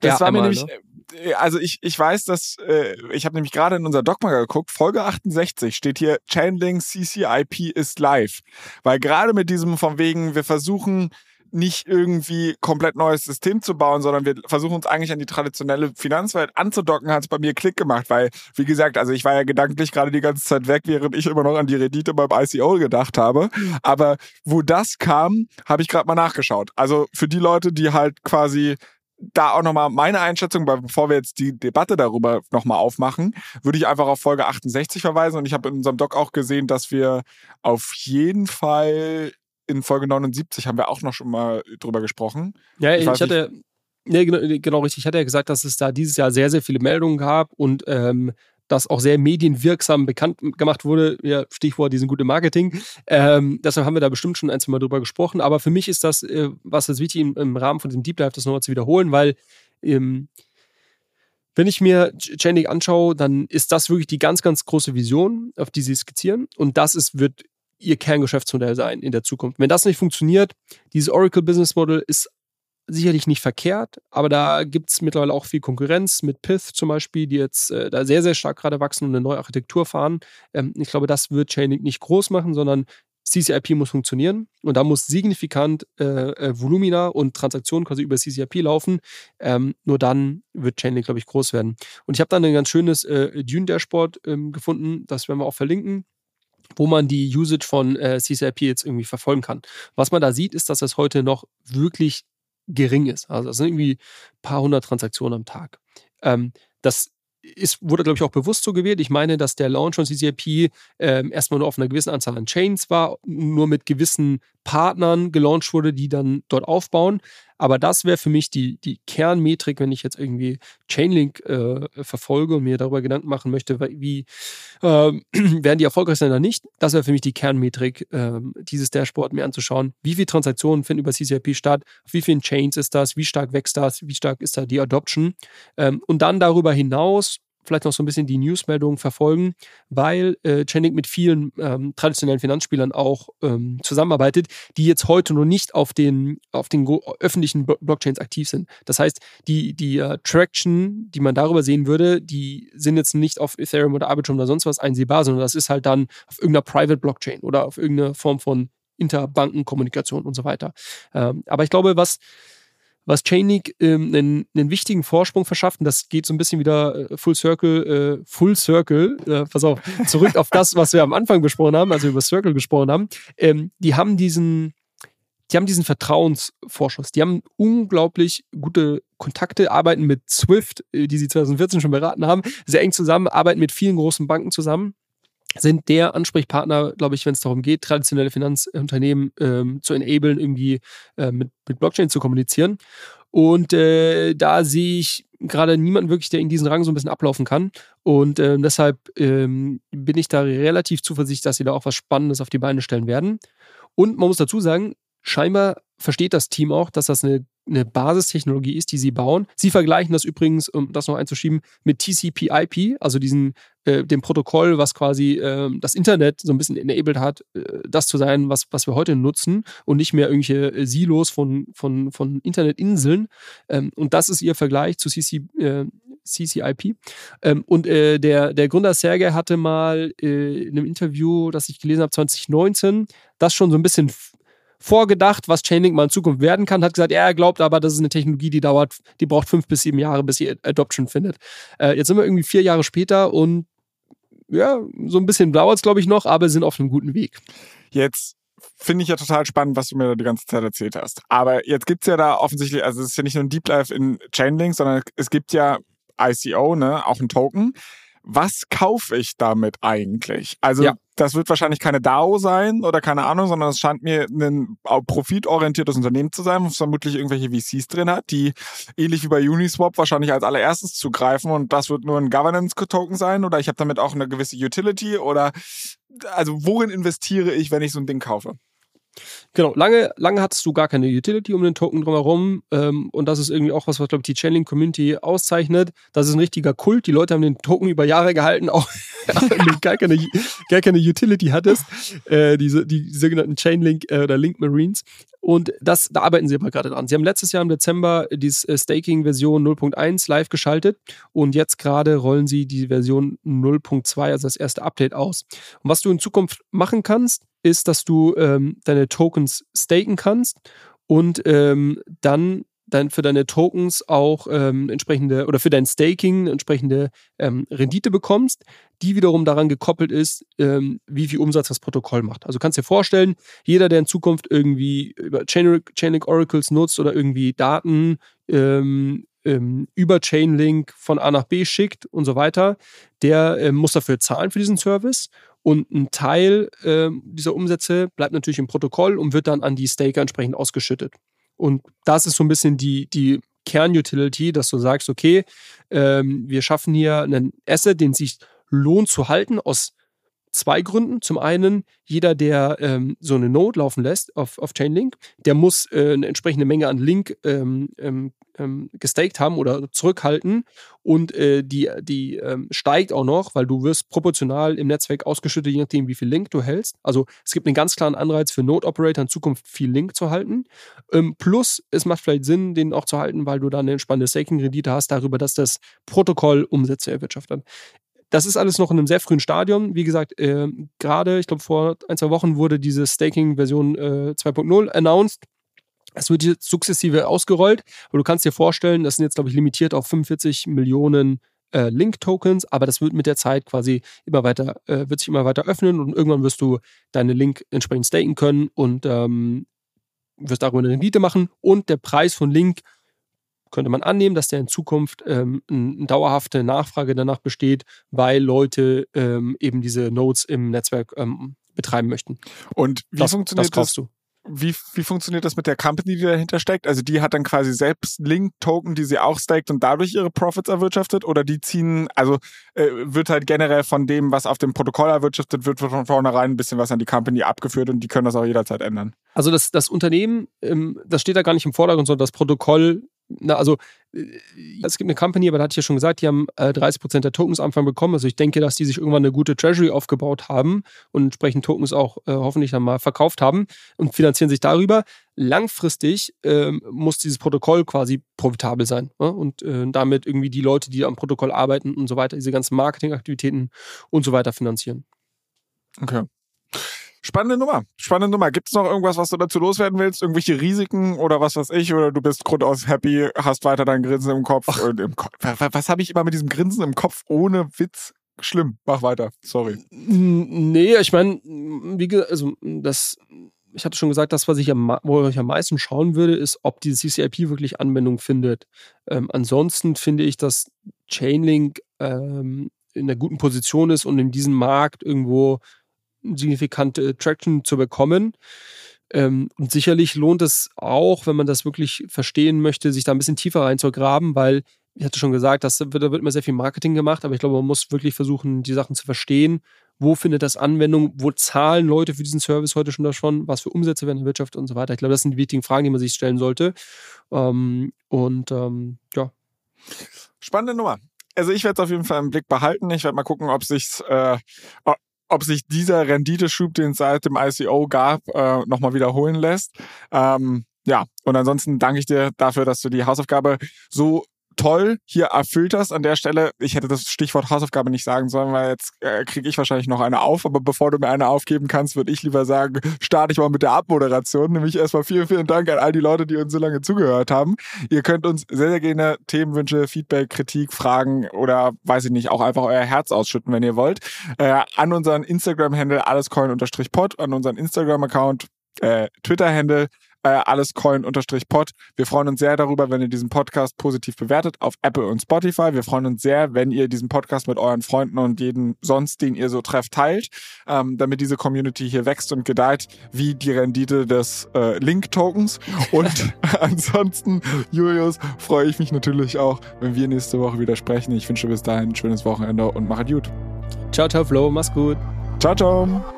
Das ja, war mir nämlich, ne? Äh, also ich, ich weiß, dass, äh, ich habe nämlich gerade in unser Dogma geguckt, Folge 68 steht hier, Chainlink CCIP ist live. Weil gerade mit diesem von wegen, wir versuchen nicht irgendwie komplett neues System zu bauen, sondern wir versuchen uns eigentlich an die traditionelle Finanzwelt anzudocken, hat es bei mir Klick gemacht, weil, wie gesagt, also ich war ja gedanklich gerade die ganze Zeit weg, während ich immer noch an die Rendite beim ICO gedacht habe. Aber wo das kam, habe ich gerade mal nachgeschaut. Also für die Leute, die halt quasi da auch nochmal meine Einschätzung, weil bevor wir jetzt die Debatte darüber nochmal aufmachen, würde ich einfach auf Folge 68 verweisen. Und ich habe in unserem Doc auch gesehen, dass wir auf jeden Fall in Folge 79 haben wir auch noch schon mal drüber gesprochen. Ja, ich, ich hatte, nee, genau, genau, richtig. Ich hatte ja gesagt, dass es da dieses Jahr sehr, sehr viele Meldungen gab und ähm, das auch sehr medienwirksam bekannt gemacht wurde. Ja, Stichwort, die sind gut im Marketing. Ähm, deshalb haben wir da bestimmt schon ein, zwei Mal drüber gesprochen. Aber für mich ist das, äh, was das wichtig im, im, Rahmen von diesem Deep Dive, das nochmal zu wiederholen, weil ähm, wenn ich mir Channing anschaue, dann ist das wirklich die ganz, ganz große Vision, auf die sie skizzieren. Und das ist, wird ihr Kerngeschäftsmodell sein in der Zukunft. Wenn das nicht funktioniert, dieses Oracle Business Model ist sicherlich nicht verkehrt, aber da gibt es mittlerweile auch viel Konkurrenz mit Pith zum Beispiel, die jetzt äh, da sehr, sehr stark gerade wachsen und eine neue Architektur fahren. Ähm, ich glaube, das wird Chainlink nicht groß machen, sondern CCIP muss funktionieren und da muss signifikant äh, äh, Volumina und Transaktionen quasi über CCIP laufen. Ähm, nur dann wird Chainlink, glaube ich, groß werden. Und ich habe dann ein ganz schönes äh, Dune-Dashboard ähm, gefunden, das werden wir auch verlinken wo man die Usage von äh, CCIP jetzt irgendwie verfolgen kann. Was man da sieht, ist, dass das heute noch wirklich gering ist. Also das sind irgendwie ein paar hundert Transaktionen am Tag. Ähm, das ist, wurde, glaube ich, auch bewusst so gewählt. Ich meine, dass der Launch von CCIP ähm, erstmal nur auf einer gewissen Anzahl an Chains war, nur mit gewissen Partnern gelauncht wurde, die dann dort aufbauen. Aber das wäre für mich die, die Kernmetrik, wenn ich jetzt irgendwie Chainlink äh, verfolge und mir darüber Gedanken machen möchte, wie äh, werden die erfolgreich sein oder nicht. Das wäre für mich die Kernmetrik, äh, dieses Dashboard mir anzuschauen. Wie viele Transaktionen finden über CCIP statt? Auf wie vielen Chains ist das? Wie stark wächst das? Wie stark ist da die Adoption? Ähm, und dann darüber hinaus vielleicht noch so ein bisschen die Newsmeldungen verfolgen, weil äh, Chainlink mit vielen ähm, traditionellen Finanzspielern auch ähm, zusammenarbeitet, die jetzt heute noch nicht auf den, auf den öffentlichen Blockchains aktiv sind. Das heißt, die, die uh, Traction, die man darüber sehen würde, die sind jetzt nicht auf Ethereum oder Arbitrum oder sonst was einsehbar, sondern das ist halt dann auf irgendeiner Private Blockchain oder auf irgendeiner Form von Interbankenkommunikation und so weiter. Ähm, aber ich glaube, was was Chainlink ähm, einen, einen wichtigen Vorsprung verschafft. Und das geht so ein bisschen wieder äh, Full Circle, äh, Full Circle, äh, pass auf, zurück auf das, was wir am Anfang besprochen haben, also über Circle gesprochen haben. Ähm, die haben diesen, die haben diesen Vertrauensvorschuss. Die haben unglaublich gute Kontakte, arbeiten mit Swift, äh, die sie 2014 schon beraten haben, sehr eng zusammen, arbeiten mit vielen großen Banken zusammen sind der Ansprechpartner, glaube ich, wenn es darum geht, traditionelle Finanzunternehmen ähm, zu enablen, irgendwie äh, mit, mit Blockchain zu kommunizieren. Und äh, da sehe ich gerade niemanden wirklich, der in diesen Rang so ein bisschen ablaufen kann. Und äh, deshalb ähm, bin ich da relativ zuversichtlich, dass sie da auch was Spannendes auf die Beine stellen werden. Und man muss dazu sagen, scheinbar versteht das Team auch, dass das eine, eine Basistechnologie ist, die sie bauen. Sie vergleichen das übrigens, um das noch einzuschieben, mit TCP/IP, also diesen äh, dem Protokoll, was quasi äh, das Internet so ein bisschen enabled hat, äh, das zu sein, was, was wir heute nutzen und nicht mehr irgendwelche äh, Silos von, von, von Internetinseln. Ähm, und das ist ihr Vergleich zu CC, äh, CCIP. Ähm, und äh, der, der Gründer Sergey hatte mal in einem Interview, das ich gelesen habe, 2019, das schon so ein bisschen vorgedacht, was Chainlink mal in Zukunft werden kann, hat gesagt, ja, er glaubt aber, das ist eine Technologie, die dauert, die braucht fünf bis sieben Jahre, bis sie Adoption findet. Äh, jetzt sind wir irgendwie vier Jahre später und ja, so ein bisschen dauert es, glaube ich, noch, aber sind auf einem guten Weg. Jetzt finde ich ja total spannend, was du mir da die ganze Zeit erzählt hast. Aber jetzt gibt es ja da offensichtlich, also es ist ja nicht nur ein Deep Dive in Chainlink, sondern es gibt ja ICO, ne, auch ein Token was kaufe ich damit eigentlich? Also ja. das wird wahrscheinlich keine DAO sein oder keine Ahnung, sondern es scheint mir ein profitorientiertes Unternehmen zu sein, was vermutlich irgendwelche VCs drin hat, die ähnlich wie bei Uniswap wahrscheinlich als allererstes zugreifen und das wird nur ein Governance-Token sein oder ich habe damit auch eine gewisse Utility oder also worin investiere ich, wenn ich so ein Ding kaufe? Genau, lange, lange hattest du gar keine Utility um den Token drumherum. Ähm, und das ist irgendwie auch was, was, glaube ich, die Chainlink-Community auszeichnet. Das ist ein richtiger Kult. Die Leute haben den Token über Jahre gehalten, auch wenn du gar keine, gar keine Utility hattest. Äh, diese, die sogenannten Chainlink äh, oder Link Marines. Und das, da arbeiten sie aber gerade dran. Sie haben letztes Jahr im Dezember die äh, Staking-Version 0.1 live geschaltet und jetzt gerade rollen sie die Version 0.2, also das erste Update aus. Und was du in Zukunft machen kannst, ist, dass du ähm, deine Tokens staken kannst und ähm, dann dann für deine Tokens auch ähm, entsprechende oder für dein Staking entsprechende ähm, Rendite bekommst, die wiederum daran gekoppelt ist, ähm, wie viel Umsatz das Protokoll macht. Also kannst dir vorstellen, jeder, der in Zukunft irgendwie über Chainlink Oracles nutzt oder irgendwie Daten ähm, ähm, über Chainlink von A nach B schickt und so weiter, der ähm, muss dafür zahlen für diesen Service und ein Teil äh, dieser Umsätze bleibt natürlich im Protokoll und wird dann an die Staker entsprechend ausgeschüttet. Und das ist so ein bisschen die, die Kernutility, dass du sagst, okay, ähm, wir schaffen hier einen Asset, den sich lohnt zu halten aus zwei Gründen. Zum einen, jeder, der ähm, so eine Node laufen lässt auf, auf Chainlink, der muss äh, eine entsprechende Menge an Link ähm, ähm, gestaked haben oder zurückhalten und äh, die, die ähm, steigt auch noch, weil du wirst proportional im Netzwerk ausgeschüttet, je nachdem, wie viel Link du hältst. Also es gibt einen ganz klaren Anreiz für Node-Operator in Zukunft viel Link zu halten. Ähm, plus, es macht vielleicht Sinn, den auch zu halten, weil du dann eine entspannende Staking-Rendite hast darüber, dass das Protokoll Umsätze erwirtschaftet. Das ist alles noch in einem sehr frühen Stadium. Wie gesagt, äh, gerade, ich glaube, vor ein, zwei Wochen wurde diese Staking-Version äh, 2.0 announced. Es wird jetzt sukzessive ausgerollt, aber du kannst dir vorstellen, das sind jetzt, glaube ich, limitiert auf 45 Millionen äh, Link-Tokens, aber das wird mit der Zeit quasi immer weiter, äh, wird sich immer weiter öffnen und irgendwann wirst du deine Link entsprechend staken können und ähm, wirst darüber eine Rendite machen und der Preis von Link könnte man annehmen, dass der in Zukunft ähm, eine dauerhafte Nachfrage danach besteht, weil Leute ähm, eben diese Nodes im Netzwerk ähm, betreiben möchten. Und wie das, funktioniert das? das? Wie, wie funktioniert das mit der Company, die dahinter steckt? Also die hat dann quasi selbst Link-Token, die sie auch staked und dadurch ihre Profits erwirtschaftet? Oder die ziehen, also äh, wird halt generell von dem, was auf dem Protokoll erwirtschaftet wird, von vornherein ein bisschen was an die Company abgeführt und die können das auch jederzeit ändern? Also das, das Unternehmen, ähm, das steht da gar nicht im Vordergrund, sondern das Protokoll na, also äh, es gibt eine Company, aber da hatte ich ja schon gesagt, die haben äh, 30% der Tokens am Anfang bekommen. Also ich denke, dass die sich irgendwann eine gute Treasury aufgebaut haben und entsprechend Tokens auch äh, hoffentlich dann mal verkauft haben und finanzieren sich darüber. Langfristig äh, muss dieses Protokoll quasi profitabel sein ne? und äh, damit irgendwie die Leute, die am Protokoll arbeiten und so weiter, diese ganzen Marketingaktivitäten und so weiter finanzieren. Okay. Spannende Nummer. Spannende Nummer. Gibt es noch irgendwas, was du dazu loswerden willst? Irgendwelche Risiken oder was weiß ich? Oder du bist grundaus happy, hast weiter dein Grinsen im Kopf. Und im Kopf. Was, was habe ich immer mit diesem Grinsen im Kopf ohne Witz? Schlimm. Mach weiter. Sorry. Nee, ich meine, wie gesagt, also das ich hatte schon gesagt, das, was ich am, wo ich am meisten schauen würde, ist, ob die CCIP wirklich Anwendung findet. Ähm, ansonsten finde ich, dass Chainlink ähm, in einer guten Position ist und in diesem Markt irgendwo signifikante Traction zu bekommen. Ähm, und sicherlich lohnt es auch, wenn man das wirklich verstehen möchte, sich da ein bisschen tiefer reinzugraben, weil ich hatte schon gesagt, dass, da wird immer sehr viel Marketing gemacht, aber ich glaube, man muss wirklich versuchen, die Sachen zu verstehen. Wo findet das Anwendung? Wo zahlen Leute für diesen Service heute schon davon? Was für Umsätze werden in der Wirtschaft und so weiter? Ich glaube, das sind die wichtigen Fragen, die man sich stellen sollte. Ähm, und ähm, ja. Spannende Nummer. Also ich werde es auf jeden Fall im Blick behalten. Ich werde mal gucken, ob sich äh, ob sich dieser Renditeschub, den es seit dem ICO gab, äh, nochmal wiederholen lässt. Ähm, ja, und ansonsten danke ich dir dafür, dass du die Hausaufgabe so toll hier erfüllt hast an der Stelle. Ich hätte das Stichwort Hausaufgabe nicht sagen sollen, weil jetzt äh, kriege ich wahrscheinlich noch eine auf. Aber bevor du mir eine aufgeben kannst, würde ich lieber sagen, starte ich mal mit der Abmoderation. Nämlich erstmal vielen, vielen Dank an all die Leute, die uns so lange zugehört haben. Ihr könnt uns sehr, sehr gerne Themenwünsche, Feedback, Kritik, Fragen oder weiß ich nicht, auch einfach euer Herz ausschütten, wenn ihr wollt. Äh, an unseren Instagram-Handle allescoin-pod, an unseren Instagram-Account, äh, Twitter-Handle äh, alles Coin-Pod. Wir freuen uns sehr darüber, wenn ihr diesen Podcast positiv bewertet auf Apple und Spotify. Wir freuen uns sehr, wenn ihr diesen Podcast mit euren Freunden und jeden sonst, den ihr so trefft, teilt, ähm, damit diese Community hier wächst und gedeiht, wie die Rendite des äh, Link-Tokens. Und ansonsten, Julius, freue ich mich natürlich auch, wenn wir nächste Woche wieder sprechen. Ich wünsche bis dahin ein schönes Wochenende und macht gut. Ciao, ciao, Flo. Mach's gut. Ciao, ciao.